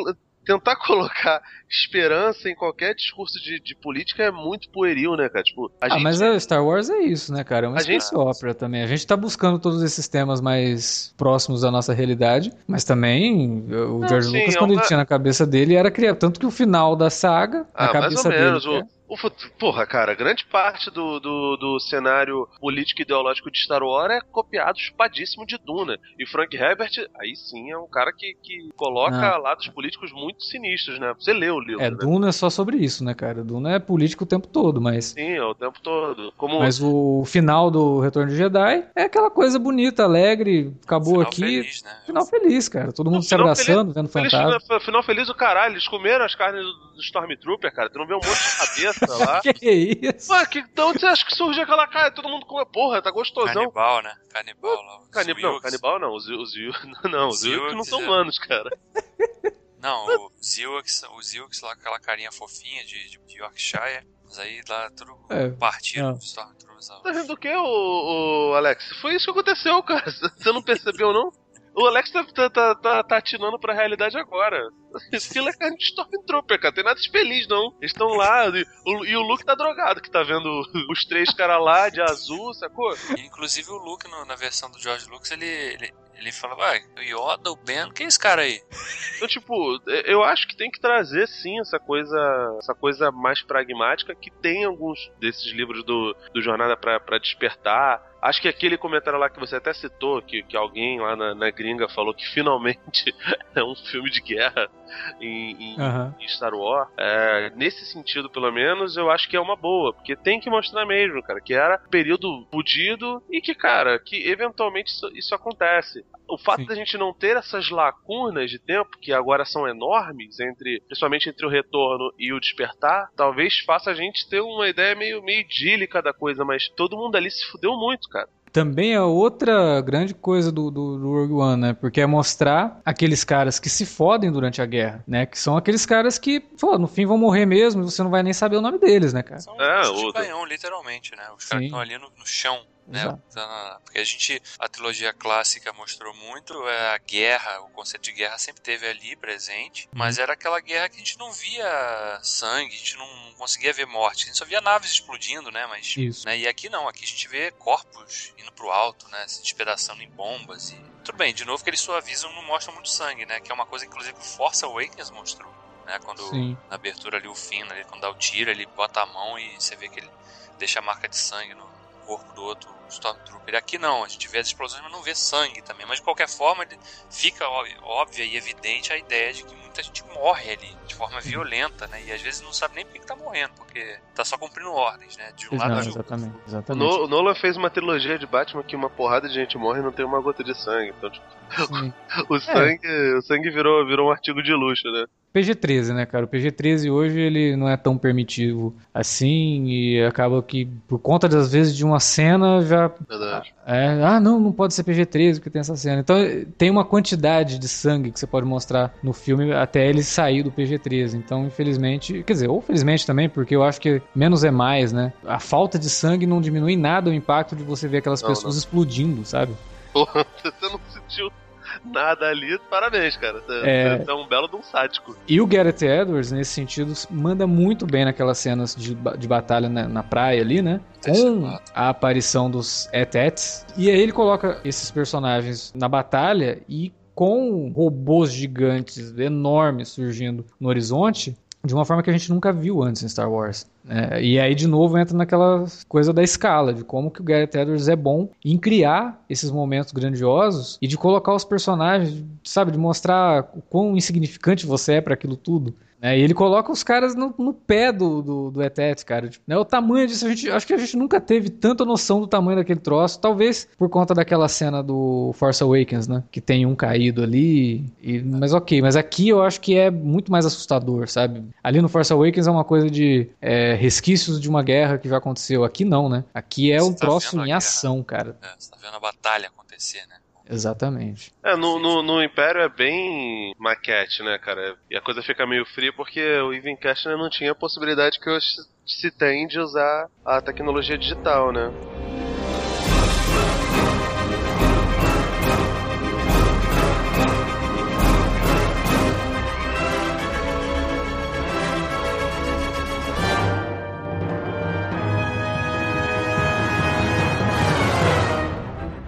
tentar (laughs) colocar esperança em qualquer discurso de, de política é muito pueril, né, cara? Tipo, ah, gente... mas a Star Wars é isso, né, cara? É uma space gente... ópera também. A gente tá buscando todos esses temas mais próximos da nossa realidade, mas também o não, George sim, Lucas, é quando uma... ele tinha na cabeça dele, era criar tanto que o final da saga, ah, na cabeça dele... Menos, o... O, porra, cara, grande parte do, do, do, cenário político e ideológico de Star Wars é copiado chupadíssimo de Duna. E Frank Herbert, aí sim, é um cara que, que coloca ah. lados políticos muito sinistros, né? Você leu o livro. É, né? Duna é só sobre isso, né, cara? Duna é político o tempo todo, mas. Sim, é o tempo todo. Como... Mas o final do Retorno de Jedi é aquela coisa bonita, alegre, acabou final aqui. Feliz, né? Final feliz, cara. Todo mundo se abraçando, feliz, vendo fantasma. Feliz, final feliz o caralho. Eles comeram as carnes do Stormtrooper, cara. Tu não vê um monte de cabeça (laughs) lá. que isso? Ué, que, então você acha que surge aquela cara? Todo mundo come, porra, tá gostosão. Canibal, né? Canibal lá. Canibal, não, canibal não. Os, os, não, (laughs) não, os Zilks não são humanos, cara. Não, o Zilks, o Zilks lá, aquela carinha fofinha de, de Yorkshire. Mas aí lá tudo é, partido dos Stormtroopers. Tá rindo do que, o, o Alex? Foi isso que aconteceu, (laughs) cara. Você não percebeu, não? O Alex tá, tá, tá, tá, tá atinando pra realidade agora. Aquilo é carne de Stormtrooper, cara. Tem nada de feliz, não. Eles estão lá e o, e o Luke tá drogado, que tá vendo (laughs) os três caras lá de azul, sacou? inclusive o Luke, no, na versão do George Lucas, ele, ele, ele fala, vai, o Yoda, o Ben, quem é esse cara aí? Então, tipo, eu acho que tem que trazer sim essa coisa, essa coisa mais pragmática que tem alguns desses livros do, do Jornada para Despertar. Acho que aquele comentário lá que você até citou, que, que alguém lá na, na gringa falou que finalmente (laughs) é um filme de guerra em, em, uhum. em Star Wars. É, nesse sentido, pelo menos, eu acho que é uma boa, porque tem que mostrar mesmo, cara, que era período fudido e que, cara, que eventualmente isso, isso acontece. O fato da gente não ter essas lacunas de tempo, que agora são enormes, entre principalmente entre o retorno e o despertar, talvez faça a gente ter uma ideia meio, meio idílica da coisa, mas todo mundo ali se fudeu muito, cara também é outra grande coisa do, do, do, Rogue One, né? Porque é mostrar aqueles caras que se fodem durante a guerra, né? Que são aqueles caras que, pô, no fim vão morrer mesmo e você não vai nem saber o nome deles, né, cara? São é, os de canhão, literalmente, né? Os caras estão ali no, no chão né? Tá porque a gente, a trilogia clássica mostrou muito é, a guerra, o conceito de guerra sempre teve ali presente, uhum. mas era aquela guerra que a gente não via sangue, a gente não conseguia ver morte, a gente só via naves explodindo, né? Mas, Isso. Né? E aqui não, aqui a gente vê corpos indo pro alto, né? Se despedaçando em bombas e tudo bem, de novo que eles suavizam, não mostram muito sangue, né? Que é uma coisa inclusive que o Force Awakens mostrou. Né, quando Sim. na abertura ali o Finn, ali, quando dá o tiro, ele bota a mão e você vê que ele deixa a marca de sangue no corpo do outro Stormtrooper. Aqui não, a gente vê as explosões, mas não vê sangue também. Mas de qualquer forma, fica óbvia e evidente a ideia de que muita gente morre ali de forma violenta, né? E às vezes não sabe nem por que tá morrendo, porque tá só cumprindo ordens, né? De um lado não, exatamente, exatamente. O Nolan fez uma trilogia de Batman que uma porrada de gente morre e não tem uma gota de sangue. Então, tipo, (laughs) o sangue, é. o sangue virou, virou um artigo de luxo, né? PG-13, né, cara? O PG-13 hoje ele não é tão permitivo assim e acaba que por conta das vezes de uma cena já Verdade. É, ah, não, não pode ser PG-13 porque tem essa cena. Então tem uma quantidade de sangue que você pode mostrar no filme até ele sair do PG-13. Então, infelizmente, quer dizer, ou felizmente também, porque eu acho que menos é mais, né? A falta de sangue não diminui nada o impacto de você ver aquelas não, pessoas não. explodindo, sabe? Porra, (laughs) você não sentiu nada ali, parabéns, cara. Você é... é um belo de um sádico. E o Gareth Edwards, nesse sentido, manda muito bem naquelas cenas de, de batalha na, na praia ali, né? Com a aparição dos Etets. E aí ele coloca esses personagens na batalha e com robôs gigantes enormes surgindo no horizonte, de uma forma que a gente nunca viu antes em Star Wars. É, e aí, de novo, entra naquela coisa da escala, de como que o Gareth Edwards é bom em criar esses momentos grandiosos e de colocar os personagens, sabe, de mostrar o quão insignificante você é para aquilo tudo. Né? E ele coloca os caras no, no pé do, do, do Etet, cara. Tipo, né? O tamanho disso, a gente, acho que a gente nunca teve tanta noção do tamanho daquele troço. Talvez por conta daquela cena do Force Awakens, né? Que tem um caído ali. E, mas ok, mas aqui eu acho que é muito mais assustador, sabe? Ali no Force Awakens é uma coisa de é, resquícios de uma guerra que já aconteceu. Aqui não, né? Aqui é você um tá troço em ação, cara. É, você tá vendo a batalha acontecer, né? Exatamente. É, no, no, no, Império é bem maquete, né, cara? E a coisa fica meio fria porque o Ivan Castner não tinha a possibilidade que hoje se tem de usar a tecnologia digital, né?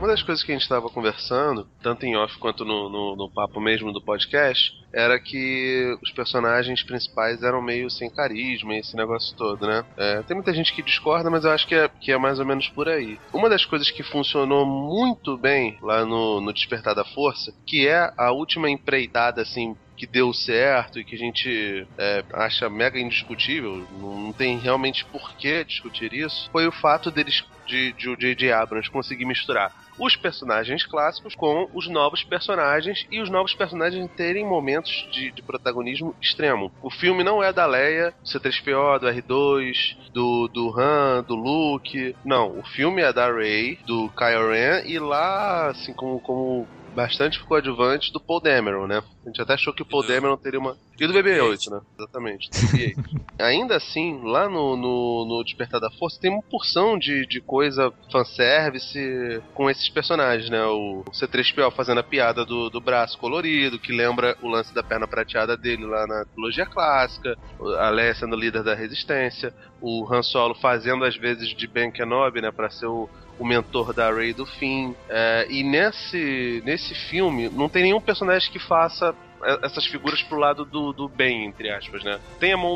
Das coisas que a gente estava conversando, tanto em off quanto no, no, no, papo mesmo do podcast, era que os personagens principais eram meio sem carisma esse negócio todo, né? É, tem muita gente que discorda, mas eu acho que é, que é mais ou menos por aí. Uma das coisas que funcionou muito bem lá no, no Despertar da Força, que é a última empreitada, assim, que deu certo e que a gente é, acha mega indiscutível, não tem realmente por que discutir isso, foi o fato deles de, de o J.J. Abrams conseguir misturar os personagens clássicos com os novos personagens e os novos personagens terem momentos de, de protagonismo extremo. O filme não é da Leia, do C3PO, do R2, do, do Han, do Luke. Não, o filme é da Rey, do Kylo Ren e lá, assim, como, como bastante coadjuvante do Paul Dameron, né? A gente até achou que o Paul Dameron teria uma. E do BB-8, né? Exatamente. (laughs) Ainda assim, lá no, no, no, Despertar da Força tem uma porção de, de coisa fanservice com esses personagens, né? O C3PO fazendo a piada do, do braço colorido, que lembra o lance da perna prateada dele lá na trilogia clássica, a Leia sendo líder da resistência, o Han Solo fazendo às vezes de Ben Kenobi, né? Pra ser o o mentor da Rey do fim. É, e nesse, nesse filme não tem nenhum personagem que faça essas figuras pro lado do, do bem, entre aspas, né? Tem a Mon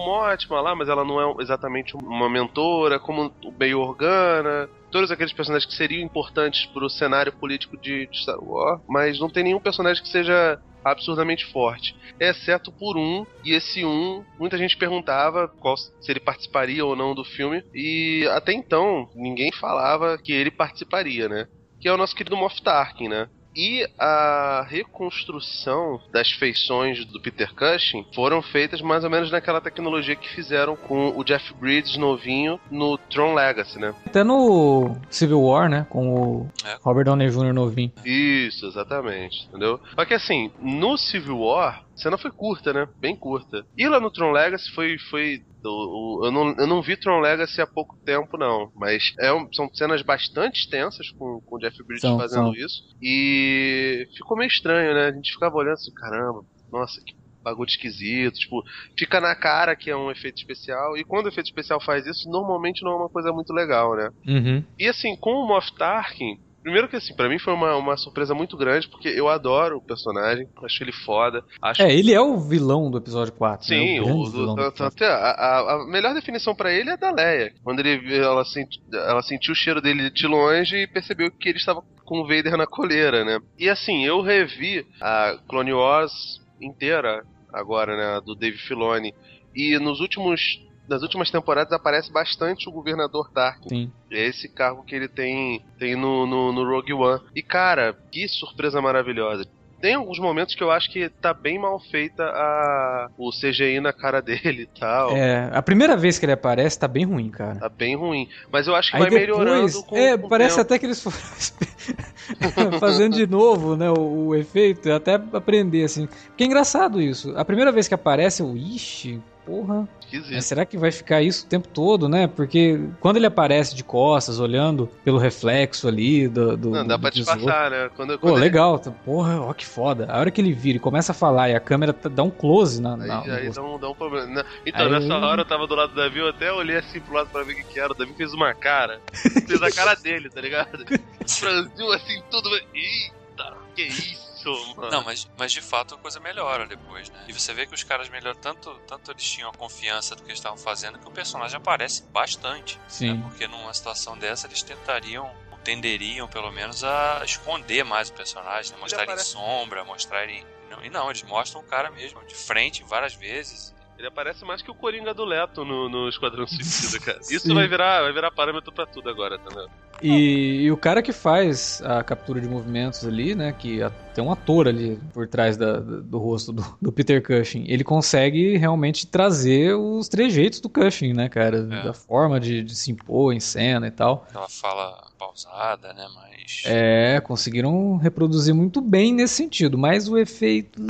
lá, mas ela não é exatamente uma mentora, como o Bail Organa, todos aqueles personagens que seriam importantes pro cenário político de, de Star Wars, mas não tem nenhum personagem que seja absurdamente forte, exceto por um, e esse um, muita gente perguntava qual, se ele participaria ou não do filme, e até então ninguém falava que ele participaria, né? Que é o nosso querido Moff Tarkin, né? E a reconstrução das feições do Peter Cushing foram feitas mais ou menos naquela tecnologia que fizeram com o Jeff Bridges novinho no Tron Legacy, né? Até no Civil War, né? Com o é. Robert Downey Jr. novinho. Isso, exatamente. Entendeu? Só que assim, no Civil War, cena foi curta, né? Bem curta. E lá no Tron Legacy foi, foi eu não, eu não vi Tron Legacy há pouco tempo, não. Mas é um, são cenas bastante extensas com, com o Jeff Bridges são, fazendo são. isso. E ficou meio estranho, né? A gente ficava olhando assim, caramba, nossa, que bagulho esquisito. Tipo, fica na cara que é um efeito especial. E quando o efeito especial faz isso, normalmente não é uma coisa muito legal, né? Uhum. E assim, com o Moff Tarkin, Primeiro que assim, para mim foi uma, uma surpresa muito grande, porque eu adoro o personagem, acho ele foda. Acho é, ele é o vilão do episódio 4. Né? Sim, né? o, o, o até a, a, a, melhor definição para ele é da Leia. Quando ele, ela, senti, ela sentiu o cheiro dele de longe e percebeu que ele estava com o Vader na coleira, né? E assim, eu revi a Clone Wars inteira agora, né, do Dave Filoni. E nos últimos nas últimas temporadas aparece bastante o governador Tarkin. Sim. É esse cargo que ele tem, tem no, no, no Rogue One. E cara, que surpresa maravilhosa tem alguns momentos que eu acho que tá bem mal feita a o CGI na cara (laughs) dele e tal. É, a primeira vez que ele aparece tá bem ruim, cara. Tá bem ruim. Mas eu acho que Aí vai depois, melhorando com É, com parece até que eles foram (laughs) fazendo de novo, né, o, o, efeito, até aprender assim. Porque é engraçado isso. A primeira vez que aparece, eu, ixi, porra. Mas será que vai ficar isso o tempo todo, né? Porque quando ele aparece de costas, olhando pelo reflexo ali do. do Não, dá do pra disfarçar, né? Quando, quando Pô, ele... legal. Porra, ó que foda. A hora que ele vira e começa a falar e a câmera tá, dá um close na. Aí, na aí dá, um, dá um problema. Né? Então, aí... nessa hora eu tava do lado do Davi, eu até olhei assim pro lado pra ver o que, que era. O Davi fez uma cara. fez a cara (laughs) dele, tá ligado? (laughs) Franziu assim tudo. Eita, que isso? Mano. Não, mas, mas de fato a coisa melhora depois, né? E você vê que os caras melhoram tanto, tanto eles tinham a confiança do que eles estavam fazendo que o personagem aparece bastante. Né? Sim. Né? Porque numa situação dessa eles tentariam tenderiam pelo menos a esconder mais o personagem, né? mostrar em sombra, mostrar ele. E não, eles mostram o cara mesmo, de frente várias vezes. Ele aparece mais que o Coringa do Leto no, no Esquadrão Suicida, cara. (laughs) Isso vai virar, vai virar parâmetro pra tudo agora, tá vendo? E, e, o cara que faz a captura de movimentos ali, né? Que tem um ator ali por trás da, do rosto do, do, Peter Cushing, ele consegue realmente trazer os trejeitos do Cushing, né, cara? É. Da forma de, de, se impor em cena e tal. Ela fala causada, né? Mas. É, conseguiram reproduzir muito bem nesse sentido, mas o efeito.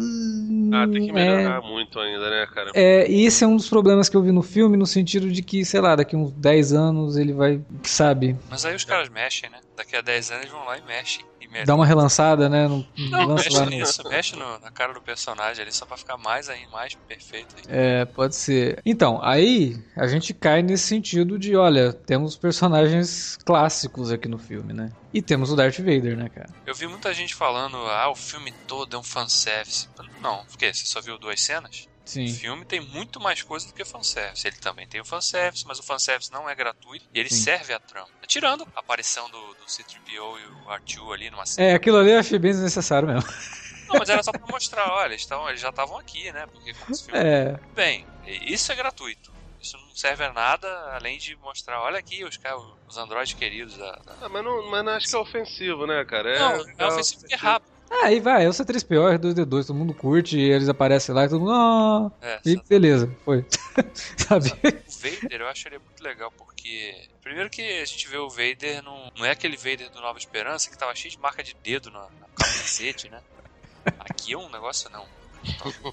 Ah, tem que hum, melhorar é... muito ainda, né, cara? É, e esse é um dos problemas que eu vi no filme, no sentido de que, sei lá, daqui uns 10 anos ele vai. Sabe? Mas aí os caras mexem, né? Daqui a 10 anos eles vão lá e mexem. Dá uma relançada, né? No, não, mexe no... nisso, mexe no, na cara do personagem ali só pra ficar mais aí, mais perfeito. Aí. É, pode ser. Então, aí a gente cai nesse sentido de, olha, temos personagens clássicos aqui no filme, né? E temos o Darth Vader, né, cara? Eu vi muita gente falando, ah, o filme todo é um fanservice. Não, porque você só viu duas cenas? Sim. O filme tem muito mais coisa do que fanservice. Ele também tem o fanservice, mas o fanservice não é gratuito e ele Sim. serve a trama. Tirando a aparição do, do C-3PO e o R2 ali numa cena. É, aquilo ali eu achei bem desnecessário mesmo. Não, mas era só pra mostrar, olha, eles, tão, eles já estavam aqui, né? Porque como esse filme... É. Bem, isso é gratuito. Isso não serve a nada além de mostrar, olha aqui os, os androides queridos. Da, da... Ah, mas, não, mas não acho que é ofensivo, né, cara? É, não, é, é ofensivo porque é rápido. Ah, aí vai, é o C3PO, R2D2, todo mundo curte, e eles aparecem lá e todo mundo. Ah, é, e beleza, foi. (laughs) Sabe? O Vader, eu acho ele muito legal porque. Primeiro que a gente vê o Vader, não, não é aquele Vader do Nova Esperança que tava cheio de marca de dedo no, no capacete, né? (laughs) Aqui é um negócio não.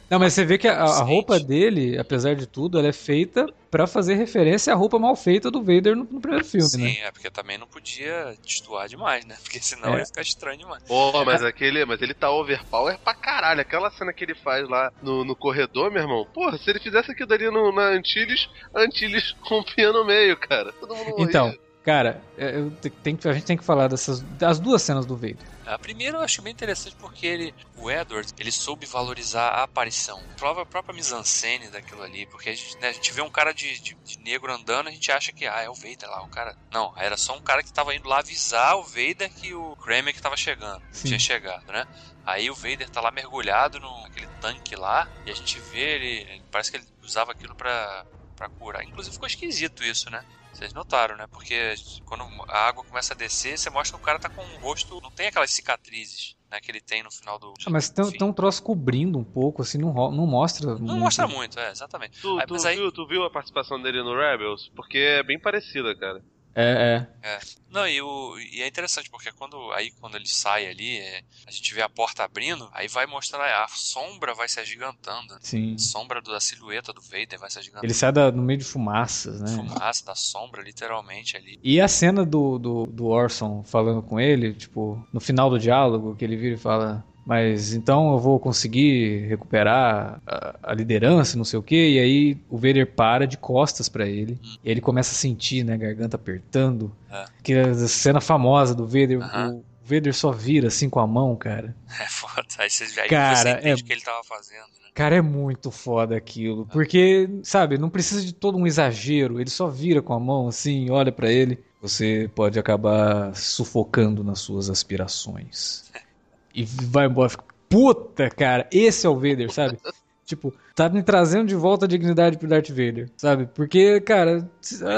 Não, mas você vê que a, a, roupa dele, apesar de tudo, ela é feita para fazer referência à roupa mal feita do Vader no, no primeiro filme, Sim, né? Sim, é porque também não podia destoar demais, né? Porque senão é. ia ficar estranho demais. Pô, mas aquele, mas ele tá overpower pra caralho. Aquela cena que ele faz lá no, no corredor, meu irmão. Porra, se ele fizesse aquilo ali no, na Antilles, Antilles (laughs) rompia no meio, cara. Todo mundo morria. Então, Cara, é, eu tenho, a gente tem que falar dessas das duas cenas do Vader. A primeira eu acho bem interessante porque ele, o Edward, ele soube valorizar a aparição. Prova a própria mise-en-scène daquilo ali, porque a gente, né, a gente vê um cara de, de, de, negro andando, a gente acha que ah, é o Vader lá, o cara. Não, era só um cara que tava indo lá avisar o Vader que o Kramer que tava chegando, Sim. tinha chegado, né? Aí o Vader tá lá mergulhado no, naquele tanque lá, e a gente vê ele, parece que ele usava aquilo para para curar. Inclusive ficou esquisito isso, né? Vocês notaram, né? Porque quando a água começa a descer, você mostra que o cara tá com o rosto. Não tem aquelas cicatrizes. Né, que ele tem no final do. Ah, mas tem, tem, um troço cobrindo um pouco, assim, não, não mostra. Não muito. mostra muito, é, exatamente. Tu, aí, tu, aí... viu, tu viu a participação dele no Rebels? Porque é bem parecida, cara. É, é. é. Não, e, o, e é interessante porque quando aí quando ele sai ali, é, a gente vê a porta abrindo, aí vai mostrar a sombra vai se agigantando. Sim. A sombra da silhueta do Vader vai se agigantando. Ele sai da, no meio de fumaças, né? Fumaça da sombra, literalmente ali. E a cena do, do, do Orson falando com ele, tipo, no final do diálogo, que ele vira e fala: mas então eu vou conseguir recuperar a, a liderança, não sei o que. E aí o Vader para de costas para ele. Hum. E ele começa a sentir, né, a garganta apertando. É. Que é a cena famosa do Vader, uh -huh. o Vader só vira assim com a mão, cara. É foda. Aí você, aí cara, você entende é... o que ele tava fazendo. Né? Cara, é muito foda aquilo. Porque, sabe, não precisa de todo um exagero. Ele só vira com a mão assim, olha para ele. Você pode acabar sufocando nas suas aspirações. (laughs) e vai embora. Puta, cara, esse é o Vader, sabe? (laughs) tipo, tá me trazendo de volta a dignidade pro Darth Vader, sabe? Porque, cara,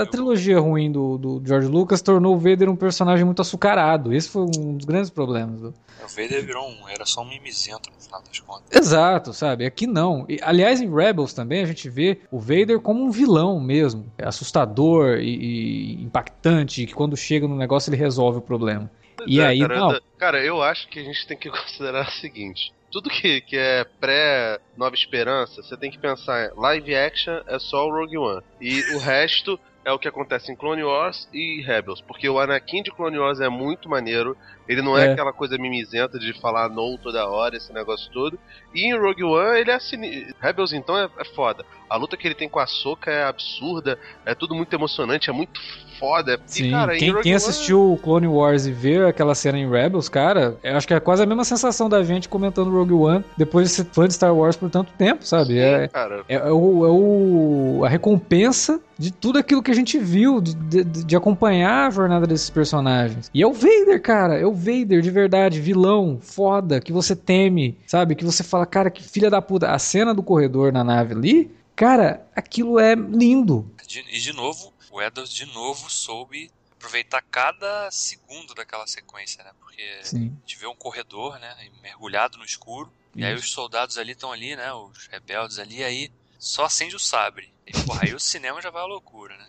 a trilogia ruim do, do George Lucas tornou o Vader um personagem muito açucarado. Esse foi um dos grandes problemas. Do... O Vader virou um, era só um mimizento no final das contas. Exato, sabe? Aqui não. E, aliás, em Rebels também a gente vê o Vader como um vilão mesmo. É assustador e, e impactante, que quando chega no negócio ele resolve o problema. E é, aí, cara, não. Cara, eu acho que a gente tem que (laughs) considerar o seguinte. Tudo que, que é pré-Nova Esperança, você tem que pensar live action é só o Rogue One. E o (laughs) resto é o que acontece em Clone Wars e Rebels. Porque o Anakin de Clone Wars é muito maneiro. Ele não é, é. aquela coisa mimizenta de falar no toda hora, esse negócio todo. E em Rogue One, ele é assim. Rebels, então, é, é foda. A luta que ele tem com a Soca é absurda. É tudo muito emocionante, é muito foda. Sim, e, cara, quem, quem assistiu Clone Wars e vê aquela cena em Rebels, cara, eu acho que é quase a mesma sensação da gente comentando Rogue One depois de ser fã de Star Wars por tanto tempo, sabe? Sim, é, é, é, o, é o, a recompensa de tudo aquilo que a gente viu, de, de, de, acompanhar a jornada desses personagens. E é o Vader, cara, é o Vader de verdade, vilão, foda, que você teme, sabe? Que você fala, cara, que filha da puta. A cena do corredor na nave ali, cara, aquilo é lindo. E de novo, o Edwards de novo soube aproveitar cada segundo daquela sequência, né? Porque Sim. a gente vê um corredor, né? Mergulhado no escuro. Isso. E aí os soldados ali estão ali, né? Os rebeldes ali, aí só acende o sabre. E, porra, aí o cinema já vai à loucura, né?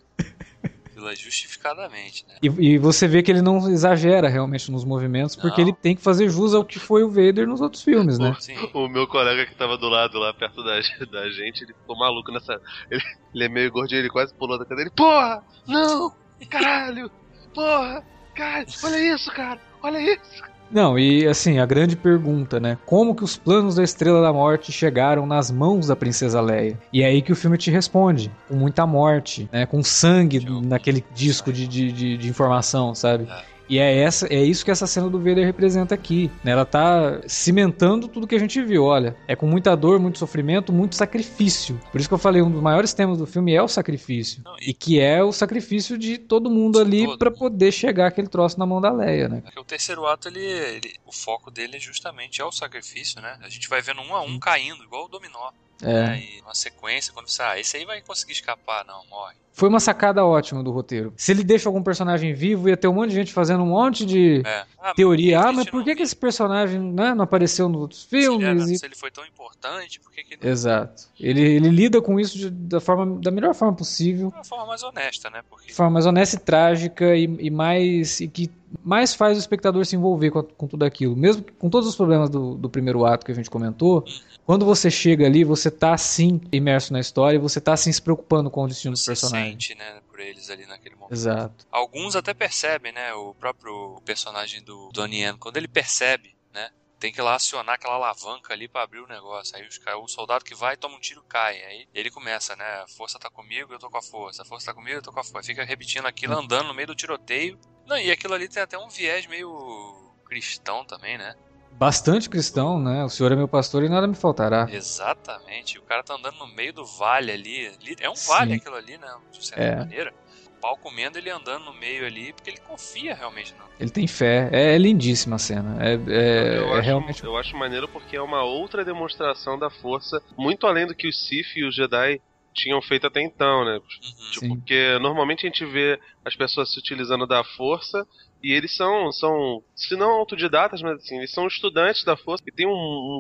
Aquilo justificadamente, né? E, e, você vê que ele não exagera realmente nos movimentos, porque não. ele tem que fazer jus ao que foi o Vader nos outros filmes, né? O, o meu colega que tava do lado lá, perto da, da gente, ele ficou maluco nessa. Ele, ele é meio gordinho, ele quase pulou da cadeira. Ele, porra! Não! Caralho! Porra! Cara, olha isso, cara! Olha isso! Não, e assim, a grande pergunta, né? Como que os planos da Estrela da Morte chegaram nas mãos da Princesa Leia? E é aí que o filme te responde, com muita morte, né? Com sangue naquele disco de, de, de, de informação, sabe? E é, essa, é isso que essa cena do Vader representa aqui. Né? Ela tá cimentando tudo que a gente viu. Olha, é com muita dor, muito sofrimento, muito sacrifício. Por isso que eu falei, um dos maiores temas do filme é o sacrifício. Não, e... e... que é o sacrifício de todo mundo ali para poder chegar aquele troço na mão da Leia, né? Porque o terceiro ato, ele, ele, o foco dele justamente é o sacrifício, né? A gente vai vendo um a um caindo, igual o dominó. É. Né? E uma sequência, quando você, ah, esse aí vai conseguir escapar, não, morre. Foi uma sacada ótima do roteiro. Se ele deixa algum personagem vivo, ia ter um monte de gente fazendo um monte de é. ah, teoria. Ah, mas por que, que esse personagem né, não apareceu nos outros filmes? Se ele, e... se ele foi tão importante, por que, que ele... Exato. Ele, ele lida com isso de, da, forma, da melhor forma possível. De uma forma mais honesta, né? Porque... De forma mais honesta e trágica e, e mais... E que mais faz o espectador se envolver com, com tudo aquilo. Mesmo com todos os problemas do, do primeiro ato que a gente comentou, uhum quando você chega ali, você tá assim imerso na história e você tá assim se preocupando com o destino você dos personagens. Sente, né, por eles ali naquele momento. Exato. Alguns até percebem, né, o próprio personagem do Donnie Yen, quando ele percebe, né, tem que ir lá acionar aquela alavanca ali para abrir o negócio. Aí os, o soldado que vai toma um tiro cai. Aí ele começa, né? A força tá comigo, eu tô com a força. A força tá comigo, eu tô com a força. Fica repetindo aquilo, andando no meio do tiroteio. Não, e aquilo ali tem até um viés meio cristão também, né? Bastante cristão, né? O Senhor é meu pastor e nada me faltará. Exatamente. O cara tá andando no meio do vale ali. É um vale Sim. aquilo ali, né? De certa é. maneira. O pau comendo ele andando no meio ali, porque ele confia realmente. No... Ele tem fé. É, é lindíssima a cena. É, é, eu é acho, realmente. Eu acho maneiro porque é uma outra demonstração da força, muito além do que os Sith e os Jedi tinham feito até então, né? Uhum. Tipo, porque normalmente a gente vê as pessoas se utilizando da força e eles são, são, se não autodidatas, mas assim, eles são estudantes da força e têm um,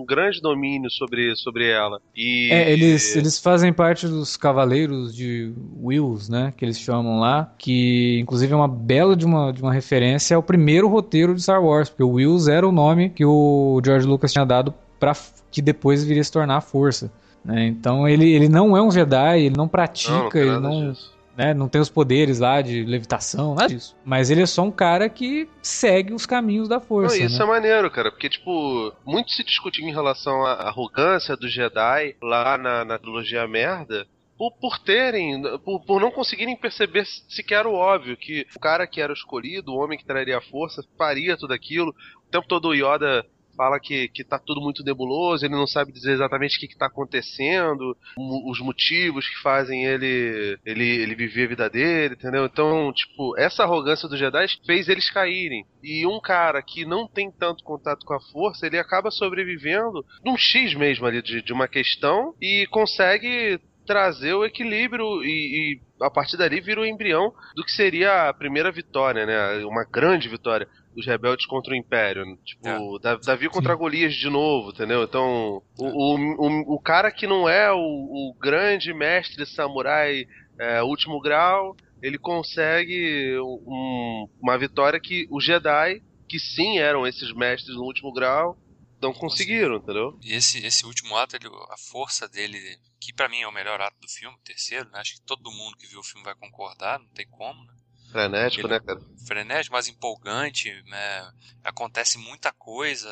um grande domínio sobre, sobre ela. E... É, eles, eles fazem parte dos Cavaleiros de Wills, né? Que eles chamam lá. Que inclusive é uma bela de uma, de uma referência ao primeiro roteiro de Star Wars, porque o Wills era o nome que o George Lucas tinha dado para que depois viria se tornar a Força. Né? Então ele, ele não é um Jedi, ele não pratica, não ele não. Disso né? Não tem os poderes lá de levitação, nada disso. Mas ele é só um cara que segue os caminhos da força. Não, isso né? é maneiro, cara, porque, tipo, muito se discutiu em relação à arrogância do Jedi lá na, na trilogia merda. Por, por, terem, por, por, não conseguirem perceber sequer o óbvio, que o cara que era o escolhido, o homem que traria a força, faria tudo aquilo. O tempo todo o Yoda fala que, que tá tudo muito nebuloso, ele não sabe dizer exatamente o que, que tá acontecendo, os motivos que fazem ele, ele, ele viver a vida dele, entendeu? Então, tipo, essa arrogância dos Jedi fez eles caírem. E um cara que não tem tanto contato com a força, ele acaba sobrevivendo num X mesmo ali de, de uma questão e consegue trazer o equilíbrio e, e, a partir dali vira o embrião do que seria a primeira vitória, né? Uma grande vitória dos rebeldes contra o Império. Tipo, é. Davi contra Sim. Golias de novo, entendeu? Então, o, o, o, o, cara que não é o, o grande mestre samurai é, último grau, ele consegue um, uma vitória que os Jedi, que sim eram esses mestres no último grau, não conseguiram, entendeu? E esse, esse último ato, ele, a força dele, que para mim é o melhor ato do filme, o terceiro, né? Acho que todo mundo que viu o filme vai concordar, não tem como, né? Frenético, né, cara? Frenético, mas empolgante, né? Acontece muita coisa,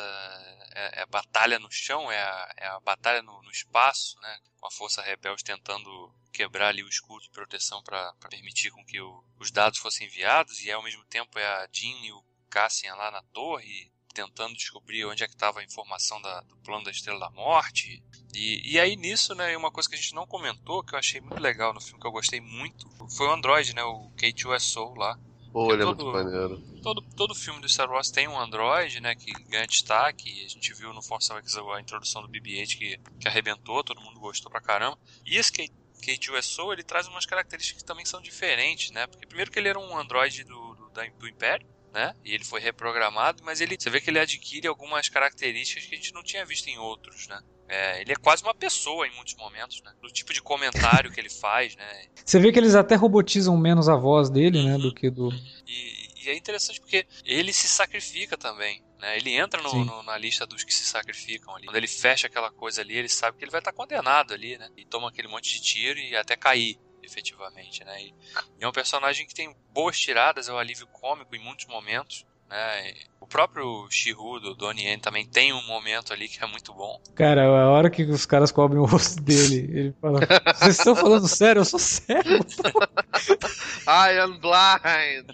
é, é batalha no chão, é a, é a batalha no, no, espaço, né? Com a força rebelde tentando quebrar ali o escudo de proteção para permitir com que o, os dados fossem enviados, e ao mesmo tempo é a Jean e o Cassian lá na torre, tentando descobrir onde é que estava a informação da, do plano da Estrela da Morte. E, e aí nisso, né, uma coisa que a gente não comentou, que eu achei muito legal no filme, que eu gostei muito, foi o Android, né, o K2SO lá. Pô, ele é muito maneiro. Todo, todo filme do Star Wars tem um Android, né, que ganha destaque. A gente viu no Force Awakens a introdução do BB-8 que, que arrebentou, todo mundo gostou pra caramba. E esse K, K2SO, ele traz umas características que também são diferentes, né, porque primeiro que ele era um Android do, do, da, do Império, né? E ele foi reprogramado, mas ele, você vê que ele adquire algumas características que a gente não tinha visto em outros, né? É, ele é quase uma pessoa em muitos momentos, né? Do tipo de comentário que ele faz, né? Você vê que eles até robotizam menos a voz dele, né? Do que do. E, e é interessante porque ele se sacrifica também. Né? Ele entra no, no, na lista dos que se sacrificam ali. Quando ele fecha aquela coisa ali, ele sabe que ele vai estar condenado ali, né? E toma aquele monte de tiro e até cair efetivamente, né? E é um personagem que tem boas tiradas, é um alívio cômico em muitos momentos. Né? O próprio Shihu do Donnie Yen também tem um momento ali que é muito bom. Cara, a hora que os caras cobrem o rosto dele, ele fala: Vocês estão falando sério? Eu sou sério. (laughs) I am blind.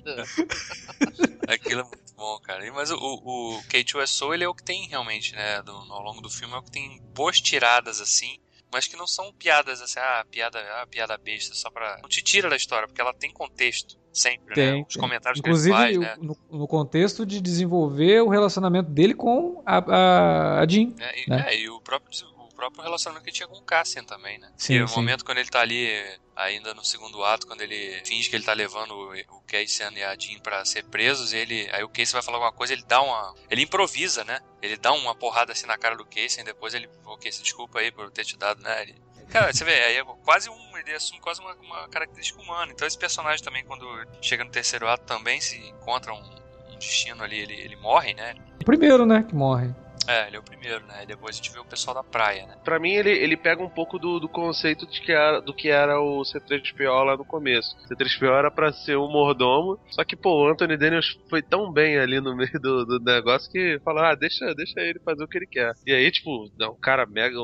Aquilo é muito bom, cara. Mas o, o, o K2SO, ele é o que tem realmente, né? Do, ao longo do filme, é o que tem boas tiradas assim mas que não são piadas assim, ah, piada, ah, piada besta, só pra. Não te tira da história, porque ela tem contexto. Sempre, tem, né? Os comentários Inclusive, que ele faz, né? no, no, contexto de desenvolver o relacionamento dele com a, a, a Jean. É, né? é, e o próprio próprio relacionamento que ele tinha com o Cassian também, né? Sim, e o momento quando ele tá ali, ainda no segundo ato, quando ele finge que ele tá levando o Cassian e a Jean pra ser presos, ele, aí o Cassian vai falar alguma coisa, ele dá uma... Ele improvisa, né? Ele dá uma porrada assim na cara do Cassian, depois ele... Ô, Cassian, desculpa aí por ter te dado, né? Ele, Cara, você vê, aí é quase um. Ele assume quase uma, uma, característica humana. Então esse personagem também, quando chega no terceiro ato, também se encontra um, um destino ali, ele, ele morre, né? O primeiro, né, que morre. É, ele é o primeiro, né? E depois a gente vê o pessoal da praia, né? Pra mim, ele, ele pega um pouco do, do conceito de que era, do que era o C3PO lá no começo. O C3PO era pra ser um mordomo, só que, pô, o Anthony Daniels foi tão bem ali no meio do, do negócio que falou, ah, deixa, deixa ele fazer o que ele quer. E aí, tipo, não, o cara mega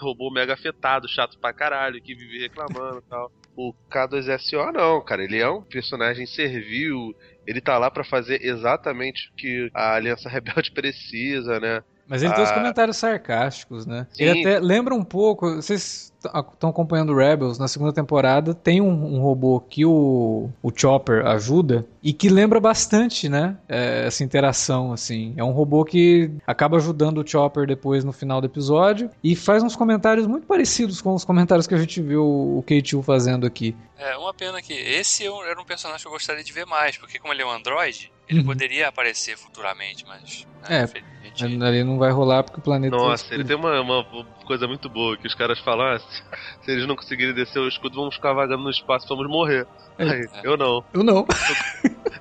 robô mega afetado, chato pra caralho, que vive reclamando e tal. O K2SO não, cara, ele é um personagem servil, ele tá lá para fazer exatamente o que a Aliança Rebelde (laughs) precisa, né? Mas ele tem os Ah. comentários sarcásticos, né? Sim. Ele até lembra um pouco. Vocês estão acompanhando Rebels na segunda temporada. Tem um, um robô que o, o Chopper ajuda e que lembra bastante, né? é, essa interação, assim. É um robô que acaba ajudando o Chopper depois no final do episódio e faz uns comentários muito parecidos com os comentários que a gente viu o K2 fazendo aqui. É, uma pena que esse eu- era um personagem que eu gostaria de ver mais, porque como ele é um androide, ele Uhum. poderia aparecer futuramente, mas. É, infelizmente. Ali não vai rolar porque o planeta. Nossa, ele tem uma, uma coisa muito boa que os caras falam: ah, se, se eles não conseguirem descer o escudo, vamos ficar vagando no espaço, vamos morrer. É. Aí, eu não, Eu não.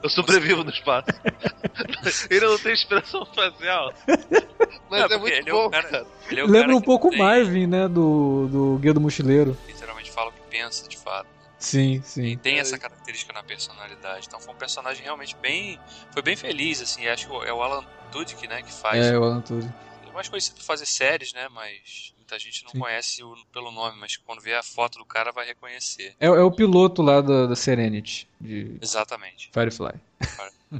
eu sobrevivo no espaço. (laughs) ele não tem expressão facial. Mas Não, é porque muito ele é o bom, cara- cara. Ele é Lembra cara um pouco o tem- Marvin, né? Do, do Guia do Mochileiro. Literalmente fala o que pensa, de fato. Sim, sim. Tem É. essa característica na personalidade. Então foi um personagem realmente bem. Foi bem feliz, assim. Acho que é o Alan Tudyk, né, que faz. É, o Alan Tudyk. Ele é mais conhecido por fazer séries, né? Mas muita gente não Sim. conhece o, pelo nome, mas quando vê a foto do cara vai reconhecer. É, é o piloto lá da, da Serenity, de Exatamente. Firefly.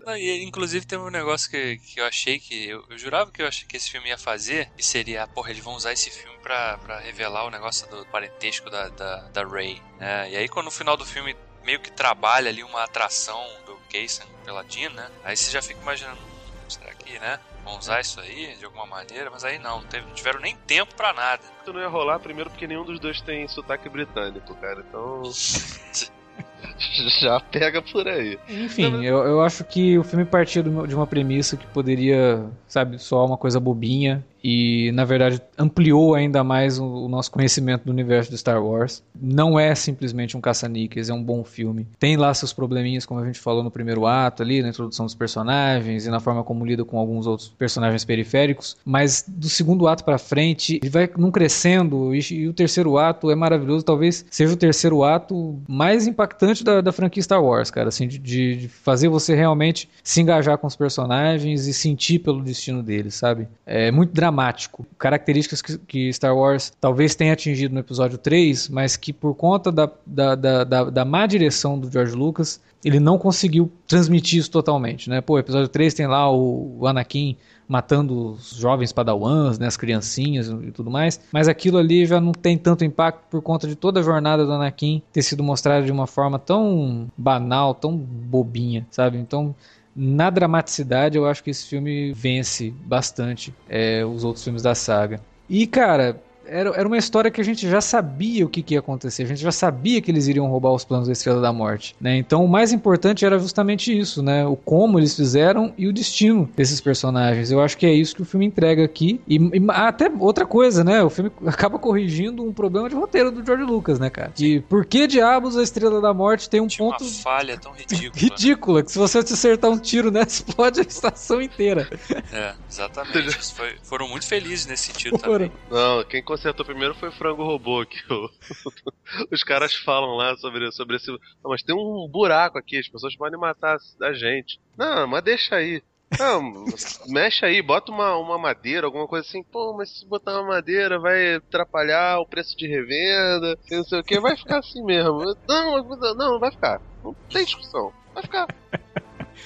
Não, e, inclusive tem um negócio que, que eu achei que. Eu, eu jurava que eu achei que esse filme ia fazer, e seria, porra, eles vão usar esse filme pra, pra revelar o negócio do parentesco da, da, da Ray. Né? E aí quando no final do filme meio que trabalha ali uma atração do Cason pela Jean, né? Aí você já fica imaginando, "Hum, será que, né? Vão usar isso aí de alguma maneira? Mas aí não, não, teve, não tiveram nem tempo pra nada. Isso não ia rolar primeiro porque nenhum dos dois tem sotaque britânico, cara. Então. (laughs) (laughs) Já pega por aí. Enfim, eu, eu acho que o filme partia de uma- de uma premissa que poderia, sabe, soar uma coisa bobinha. E, na verdade, ampliou ainda mais o, o nosso conhecimento do universo de Star Wars. Não é simplesmente um caça-níqueis, é um bom filme. Tem lá seus probleminhas, como a gente falou no primeiro ato ali, na introdução dos personagens e na forma como lida com alguns outros personagens periféricos, mas do segundo ato pra frente, ele vai num crescendo. E, e o terceiro ato é maravilhoso, talvez seja o terceiro ato mais impactante da, da franquia Star Wars, cara, assim, de, de fazer você realmente se engajar com os personagens e sentir pelo destino deles, sabe? É muito dramático. Características que, que Star Wars talvez tenha atingido no episódio 3, mas que por conta da, da, da, da, da má direção do George Lucas, ele não conseguiu transmitir isso totalmente, né? Pô, episódio 3 tem lá o, o Anakin matando os jovens padawans, né, as criancinhas e tudo mais, mas aquilo ali já não tem tanto impacto por conta de toda a jornada do Anakin ter sido mostrada de uma forma tão banal, tão bobinha, sabe? Então, na dramaticidade, eu acho que esse filme vence bastante é, os outros filmes da saga. E, cara, era, era uma história que a gente já sabia o que, que ia acontecer, a gente já sabia que eles iriam roubar os planos da Estrela da Morte, né? Então o mais importante era justamente isso, né? O como eles fizeram e o destino desses personagens. Eu acho que é isso que o filme entrega aqui. E, e até outra coisa, né? O filme acaba corrigindo um problema de roteiro do George Lucas, né, cara? De por que diabos a Estrela da Morte tem um Tinha ponto. Uma falha tão ridícula. (laughs) ridícula, que se você acertar um tiro nessa, (laughs) explode a estação inteira. É, exatamente. (laughs) Foi, foram muito felizes nesse sentido foram. também. Não, quem consertou primeiro foi Frango Robô, que (laughs) os caras falam lá sobre, sobre esse. Não, mas tem um buraco aqui, as pessoas podem matar a gente. Não, mas deixa aí. Não, (laughs) mexe aí, bota uma, uma madeira, alguma coisa assim. Pô, mas se botar uma madeira vai atrapalhar o preço de revenda, não sei o que, vai ficar assim mesmo. Não, não vai ficar. Não tem discussão. Vai ficar. (laughs)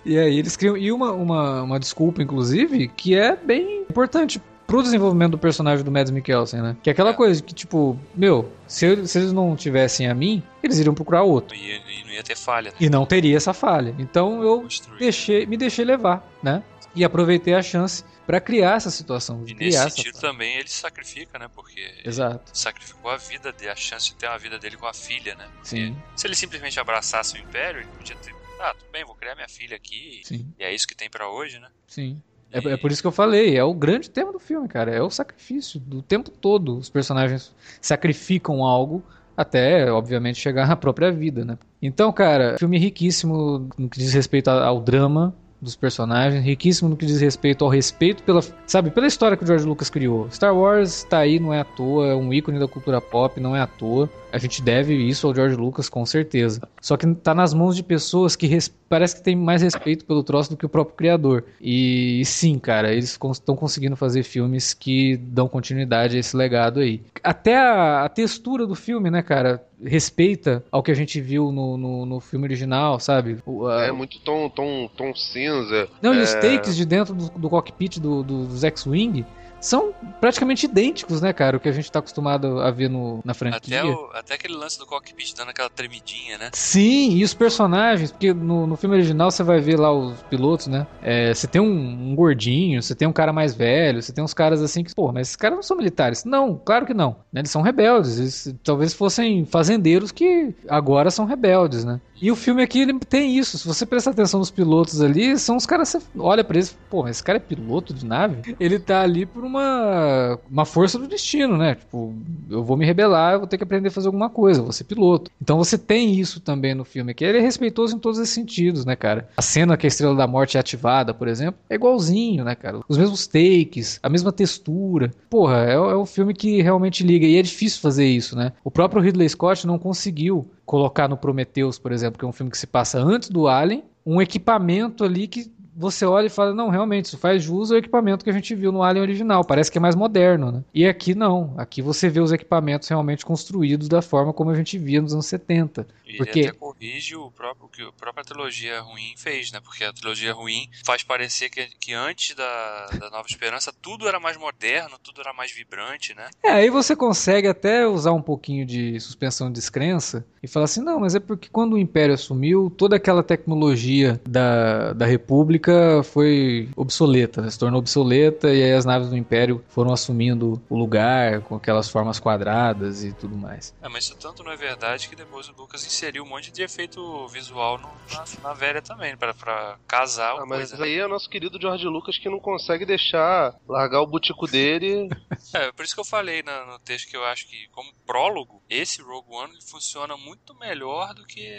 E aí eles criam. E uma, uma, uma desculpa, inclusive, que é bem importante pro desenvolvimento do personagem do Mads Mikkelsen, né? Que é aquela é. coisa que, tipo, meu, se, se, eles não tivessem a mim, eles iriam procurar outro. E, e não ia ter falha. Né? E não teria essa falha. Então eu deixei, me deixei levar, né? E aproveitei a chance para criar essa situação. E nesse sentido também ele se sacrifica, né? Porque Exato. sacrificou a vida dele, a chance de ter uma vida dele com a filha, né? Porque Sim. Se ele simplesmente abraçasse o Império, ele podia ter. Ah, tudo bem, vou criar minha filha aqui. Sim. E é isso que tem para hoje, né? Sim. É, é, por isso que eu falei, é o grande tema do filme, cara. É o sacrifício do tempo todo. Os personagens sacrificam algo até, obviamente, chegar à própria vida, né? Então, cara, filme riquíssimo no que diz respeito ao drama, dos personagens, riquíssimo no que diz respeito ao respeito pela, sabe, pela história que o George Lucas criou. Star Wars tá aí, não é à toa, é um ícone da cultura pop, não é à toa. A gente deve isso ao George Lucas, com certeza. Só que tá nas mãos de pessoas que parece que tem mais respeito pelo troço do que o próprio criador. E, e sim, cara, eles estão conseguindo fazer filmes que dão continuidade a esse legado aí. Até a, a textura do filme, né, cara? respeita ao que a gente viu no, no, no filme original, sabe? O, a... É muito tom, tom, tom cinza. Não, é... e os é. takes de dentro do, do cockpit do, do, dos X-Wing são praticamente idênticos, né, cara? O que a gente tá acostumado a ver no, na franquia. Até, o, até aquele lance do cockpit dando aquela tremidinha, né? Sim, e os personagens, porque no, no filme original você vai ver lá os pilotos, né? É, você tem um, um, gordinho, você tem um cara mais velho, você tem uns caras assim que, pô, mas esses caras não são militares. Não, claro que não. Né? Eles são rebeldes. Eles talvez fossem fazendeiros que agora são rebeldes, né? E o filme aqui ele tem isso. Se você prestar atenção nos pilotos ali, são os caras. Você olha pra eles, pô, esse cara é piloto de nave? Ele tá ali por uma, uma força do destino, né? Tipo, eu vou me rebelar, eu vou ter que aprender a fazer alguma coisa, vou ser piloto. Então você tem isso também no filme aqui. Ele é respeitoso em todos esses sentidos, né, cara? A cena que a Estrela da Morte é ativada, por exemplo, é igualzinho, né, cara? Os mesmos takes, a mesma textura. Porra, é, é um filme que realmente liga. E é difícil fazer isso, né? O próprio Ridley Scott não conseguiu colocar no Prometheus, por exemplo, que é um filme que se passa antes do Alien, um equipamento ali que você olha e fala, não, realmente, isso faz jus ao equipamento que a gente viu no Alien original. Parece que é mais moderno, né? E aqui não. Aqui você vê os equipamentos realmente construídos da forma como a gente via nos anos 70. Porque... ele até corrige o próprio que a própria trilogia ruim fez, né? Porque a trilogia ruim faz parecer que, que antes da, da Nova Esperança tudo era mais moderno, tudo era mais vibrante, né? É, aí você consegue até usar um pouquinho de suspensão de descrença e falar assim, não, mas é porque quando o Império assumiu, toda aquela tecnologia da, da República foi obsoleta, né? se tornou obsoleta e aí as naves do Império foram assumindo o lugar com aquelas formas quadradas e tudo mais. É, mas isso tanto não é verdade que depois o Lucas inseriu um monte de efeito visual no, na, na, velha também, para casar ah, mas coisa. aí é nosso querido George Lucas que não consegue deixar largar o butico dele. (laughs) é, por isso que eu falei no, no texto que eu acho que como prólogo, esse Rogue One funciona muito melhor do que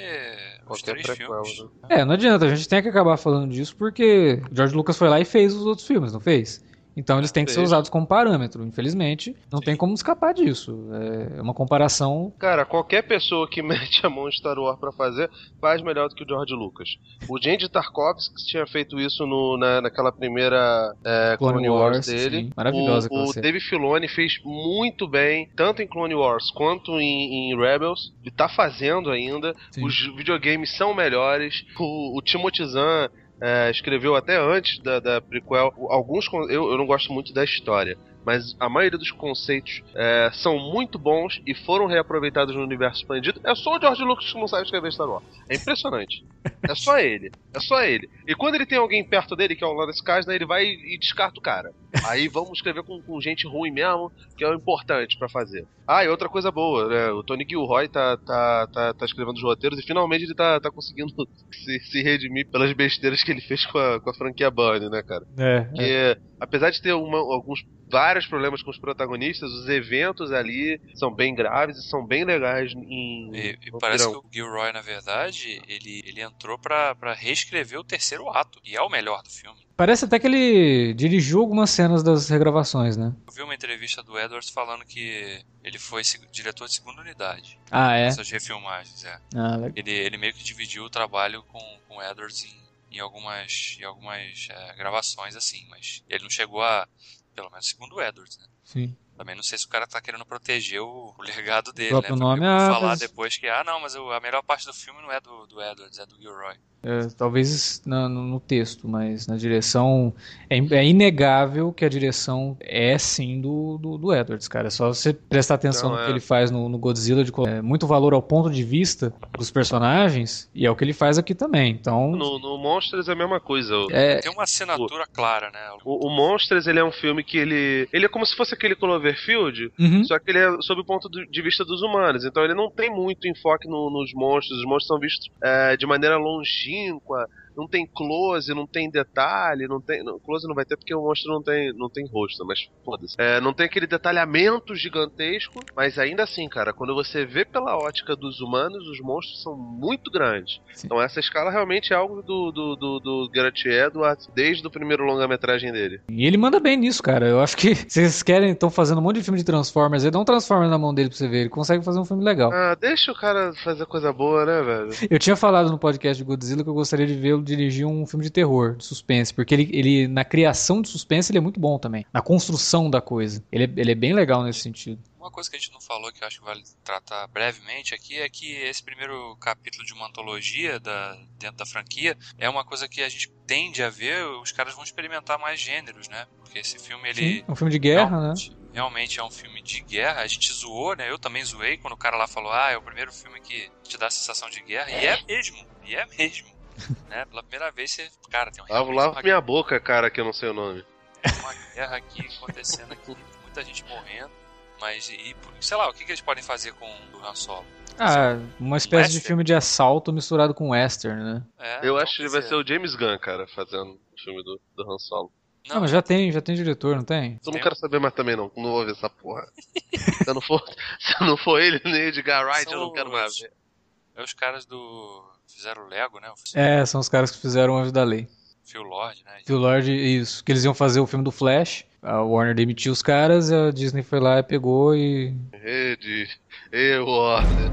os Qualquer três filmes. Né? É, não adianta, a gente tem que acabar falando disso porque porque George Lucas foi lá e fez os outros filmes, não fez? Então eles têm que ser usados como parâmetro. Infelizmente, não Sim. tem como escapar disso. É uma comparação. Cara, qualquer pessoa que (laughs) mete a mão em Star Wars pra fazer, faz melhor do que o George Lucas. O James Tarkovsky tinha feito isso no, na, naquela primeira é, Clone, Clone, Wars, Wars dele. Sim, maravilhosa. O, o Dave Filoni fez muito bem, tanto em Clone Wars quanto em, em Rebels. E tá fazendo ainda. Sim. Os videogames são melhores. O, o Timothy Zahn é, escreveu até antes da, da prequel. Alguns eu, eu não gosto muito da história mas a maioria dos conceitos é, são muito bons e foram reaproveitados no universo expandido. É só o George Lucas que não sabe escrever Star Wars. É impressionante. É só ele. É só ele. E quando ele tem alguém perto dele, que é o Lawrence Kasdan, ele vai e descarta o cara. Aí vamos escrever com, com gente ruim mesmo, que é o importante para fazer. Ah, e outra coisa boa, né? O Tony Gilroy tá, tá, tá, tá escrevendo os roteiros e finalmente ele tá, tá conseguindo (laughs) se, se redimir pelas besteiras que ele fez com a, com a franquia Bunny, né, cara? É. Que, é. Apesar de ter uma, alguns vários problemas com os protagonistas, os eventos ali são bem graves e são bem legais em. E, e parece que o Gilroy, na verdade, ele, ele entrou para reescrever o terceiro ato, e é o melhor do filme. Parece até que ele dirigiu algumas cenas das regravações, né? Eu vi uma entrevista do Edwards falando que ele foi diretor de segunda unidade. Ah, é? Essas refilmagens, é. Ah, ele, ele meio que dividiu o trabalho com, com o Edwards em, em algumas, em algumas é, gravações, assim, mas ele não chegou a. Pelo menos segundo o Edwards, né? Sim. Também não sei se o cara tá querendo proteger o, o legado dele, o né? Nome, ah, falar depois que, ah, não, mas a melhor parte do filme não é do, do Edwards, é do Gilroy. É, talvez na, no texto, mas na direção. É, é, inegável que a direção é sim do, do, do Edwards, cara. É só você prestar atenção Não, no é. que ele faz no, no Godzilla, de é, muito valor ao ponto de vista dos personagens, e é o que ele faz aqui também. Então. No, no Monsters é a mesma coisa. É, Tem uma assinatura o, clara, né? O, o, Monsters ele é um filme que ele. Ele é como se fosse aquele Cloverfield, uhum. só que ele é sob o ponto de vista dos humanos. Então ele não tem muito enfoque no, nos monstros. Os monstros são vistos é, de maneira longínqua longínqua, não tem close, não tem detalhe, não tem. Não, close não vai ter porque o monstro não tem, não tem rosto, mas foda-se. É, não tem aquele detalhamento gigantesco, mas ainda assim, cara, quando você vê pela ótica dos humanos, os monstros são muito grandes. Sim. Então essa escala realmente é algo do, do, do, do Garrett Edwards desde o primeiro longa-metragem dele. E ele manda bem nisso, cara. Eu acho que (laughs) vocês querem, estão fazendo um monte de filme de Transformers, ele dá um Transformers na mão dele pra você ver, ele consegue fazer um filme legal. Ah, deixa o cara fazer coisa boa, né, velho? Eu tinha falado no podcast de Godzilla que eu gostaria de vê-lo dirigir um filme de terror, de suspense, porque ele, ele na criação de suspense ele é muito bom também, na construção da coisa. Ele é, ele é bem legal nesse sentido. Uma coisa que a gente não falou que eu acho que vale tratar brevemente aqui é que esse primeiro capítulo de uma antologia da, dentro da franquia é uma coisa que a gente tende a ver, os caras vão experimentar mais gêneros, né? Porque esse filme ele. Sim, é um filme de guerra, né? realmente é um filme de guerra. A gente zoou, né? Eu também zoei quando o cara lá falou: Ah, é o primeiro filme que te dá a sensação de guerra. E é mesmo, e é mesmo (laughs) né? Pela primeira vez você. Cara, tem um Lavo, lavo minha boca, cara, que eu não sei o nome. Tem (laughs) uma guerra aqui acontecendo aqui, muita gente morrendo. Mas, e, sei lá, o que, que eles podem fazer com o Han Solo? Ah, uma espécie de filme de assalto misturado com western, né? É, eu então, acho que vai ser o James Gunn, cara, fazendo o filme do, do Han Solo. Não, mas já tem, já tem diretor, não tem? Eu não quero saber mais também, não. Não vou ver essa porra. (laughs) se, não for, se não for ele nem Edgar Wright, São eu não quero mais ver. É os caras do fizeram o Lego, né? É, são os caras que fizeram o Anjo da Lei. Phil Lord, né? Phil Lord, isso. Que eles iam fazer o filme do Flash. A Warner demitiu os caras, a Disney foi lá e pegou e. Rede, e Warner.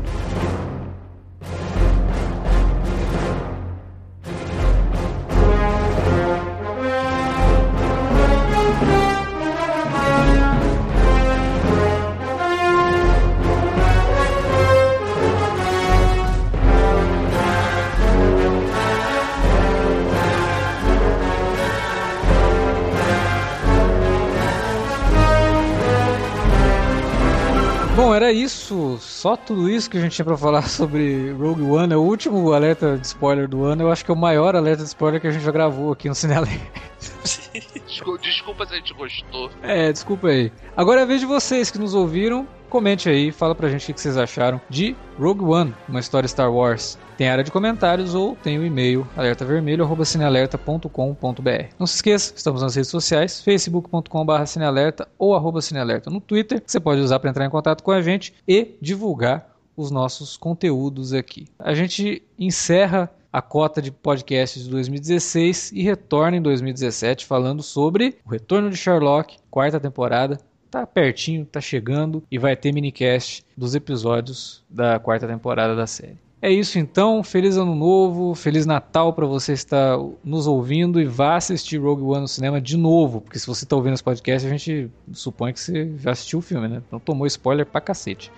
Era isso. Só tudo isso que a gente tinha pra falar (laughs) sobre Rogue One. É o último alerta de spoiler do ano. Eu acho que é o maior alerta de spoiler que a gente já gravou aqui no Cinelé. (laughs) Desculpa se a gente gostou. É, desculpa aí. Agora é a vez de vocês que nos ouviram. Comente aí, fala pra gente o que vocês acharam de Rogue One, uma história Star Wars. Tem área de comentários ou tem o e-mail alertavermelho@cinealerta.com.br. Não se esqueça, estamos nas redes sociais, facebook.com/cinealerta ou arroba cinealerta no Twitter. Você pode usar para entrar em contato com a gente e divulgar os nossos conteúdos aqui. A gente encerra a cota de podcasts de 2016 e retorna em 2017 falando sobre o retorno de Sherlock, quarta temporada, tá pertinho, tá chegando e vai ter minicast dos episódios da quarta temporada da série. É isso então, feliz ano novo, feliz Natal para você estar nos ouvindo e vá assistir Rogue One no cinema de novo, porque se você está ouvindo esse podcast, a gente supõe que você já assistiu o filme, né? Então tomou spoiler pra cacete.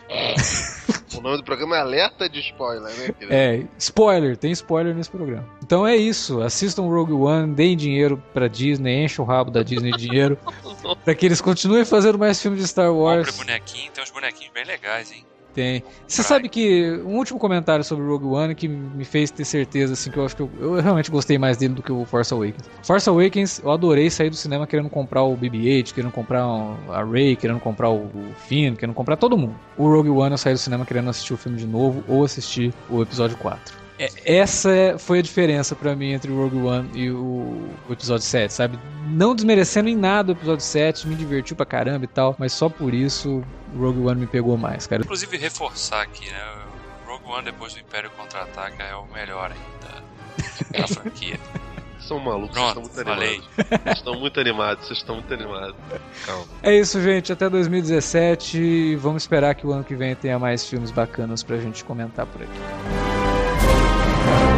O nome do programa é Alerta de Spoiler, né? Querido? É, spoiler, tem spoiler nesse programa. Então é isso, assistam Rogue One, deem dinheiro pra Disney, enchem o rabo da Disney de dinheiro, (laughs) pra que eles continuem fazendo mais filmes de Star Wars. Compre bonequinho, tem uns bonequinhos bem legais, hein? Tem. Você sabe que um último comentário sobre Rogue One que me fez ter certeza, assim, que eu acho que eu, eu realmente gostei mais dele do que o Force Awakens. Force Awakens, eu adorei sair do cinema querendo comprar o BB-8, querendo comprar a Rey, querendo comprar o, o Finn, querendo comprar todo mundo. O Rogue One eu saí do cinema querendo assistir o filme de novo ou assistir o episódio 4. É, essa foi a diferença para mim entre o Rogue One e o, o, episódio 7, sabe? Não desmerecendo em nada o episódio 7, me divertiu pra caramba e tal, mas só por isso o Rogue One me pegou mais, cara. Inclusive, reforçar aqui, né? O Rogue One depois do Império Contra-Ataca é o melhor ainda da (laughs) franquia. São malucos, Pronto, vocês estão muito animados. Vocês estão muito animados, vocês estão muito animados. Calma. É isso, gente. Até 2017. Vamos esperar que o ano que vem tenha mais filmes bacanas pra gente comentar por aqui. Bye.